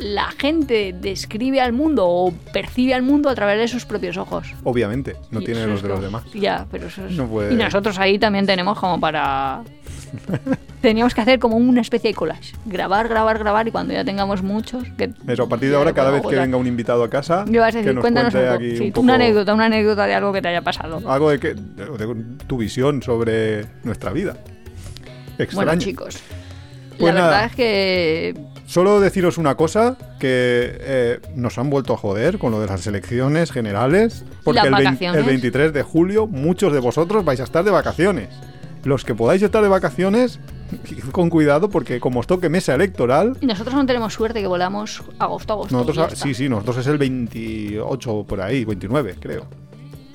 la gente describe al mundo o percibe al mundo a través de sus propios ojos. Obviamente, no Y tiene los de los demás. Ya, pero eso es... No puede- Y nosotros ahí también tenemos como para... <laughs> Teníamos que hacer como una especie de collage. Grabar, grabar, grabar y cuando ya tengamos muchos... Que Eso, a partir de ahora, cada vez que venga un invitado a casa, ¿Qué vas a que decir? nos Cuéntanos cuente aquí poco. Sí, un tú una poco anécdota, una anécdota de algo que te haya pasado. algo de, que, de tu visión sobre nuestra vida. Extraño. Bueno, chicos, Pues la nada. verdad es que Solo deciros una cosa, que eh, nos han vuelto a joder con lo de las elecciones generales, porque el, vein- vacaciones. el 23 de julio muchos de vosotros vais a estar de vacaciones. Los que podáis estar de vacaciones, <laughs> con cuidado, porque como os toque mesa electoral, y nosotros no tenemos suerte que volamos agosto, agosto. nosotros, sí, sí, nosotros es el 28 por ahí, 29 creo.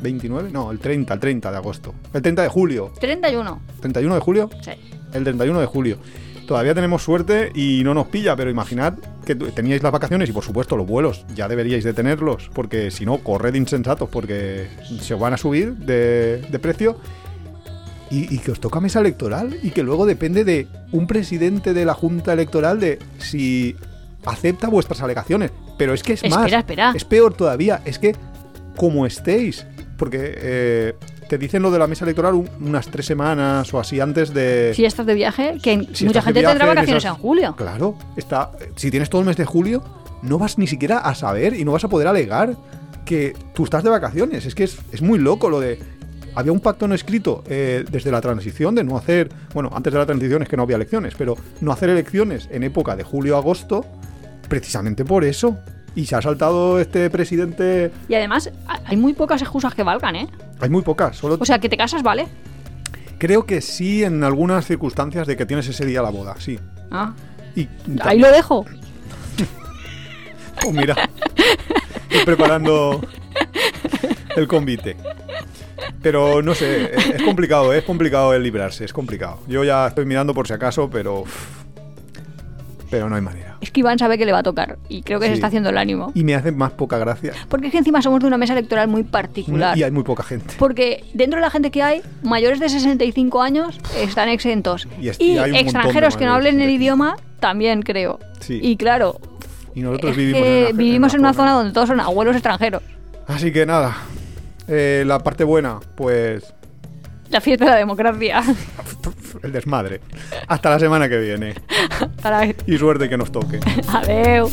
29, no, el 30, el 30 de agosto. El 30 de julio. 31, 31 de julio, sí. el 31 de julio. Todavía tenemos suerte y no nos pilla, pero imaginad que teníais las vacaciones y por supuesto los vuelos ya deberíais de tenerlos, porque si no, corred insensatos porque se van a subir de, de precio. Y, y que os toca mesa electoral y que luego depende de un presidente de la Junta Electoral de si acepta vuestras alegaciones. Pero es que es Espera, más, espera. es peor todavía, es que como estéis, porque eh, te dicen lo de la mesa electoral un- unas tres semanas o así antes de... Si estás de viaje, que Si mucha gente viaje tendrá en vacaciones esas- en julio. Claro, está, si tienes todo el mes de julio, no vas ni siquiera a saber y no vas a poder alegar que tú estás de vacaciones. Es que es, es muy loco lo de había un pacto no escrito eh, desde la transición de no hacer, bueno, antes de la transición es que no había elecciones, pero no hacer elecciones en época de julio-agosto, precisamente por eso. Y se ha saltado este presidente. Y además, hay muy pocas excusas que valgan, ¿eh? Hay muy pocas, solo O sea, que te casas, ¿vale? creo que sí en algunas circunstancias de que tienes ese día la boda, sí. Ah, Y ahí lo dejo. <laughs> Oh, mira. Estoy preparando el convite. Pero no sé, es complicado, es complicado el librarse, es complicado. Yo ya estoy mirando por si acaso, pero. Pero no hay manera. Es que Iván sabe que le va a tocar y creo que se está haciendo el ánimo. Y me hace más poca gracia. Porque es que encima somos de una mesa electoral muy particular. Y hay muy poca gente. Porque dentro de la gente que hay, mayores de 65 años están exentos. Y es- hay extranjeros que no hablen el idioma, también creo. Sí. Y claro, Y nosotros vivimos, en, una, vivimos en una zona donde todos son abuelos extranjeros. Así que nada. eh, la parte buena, pues. La fiesta de la democracia. <laughs> El desmadre. Hasta la semana que viene. <laughs> Y suerte que nos toque. Adeu.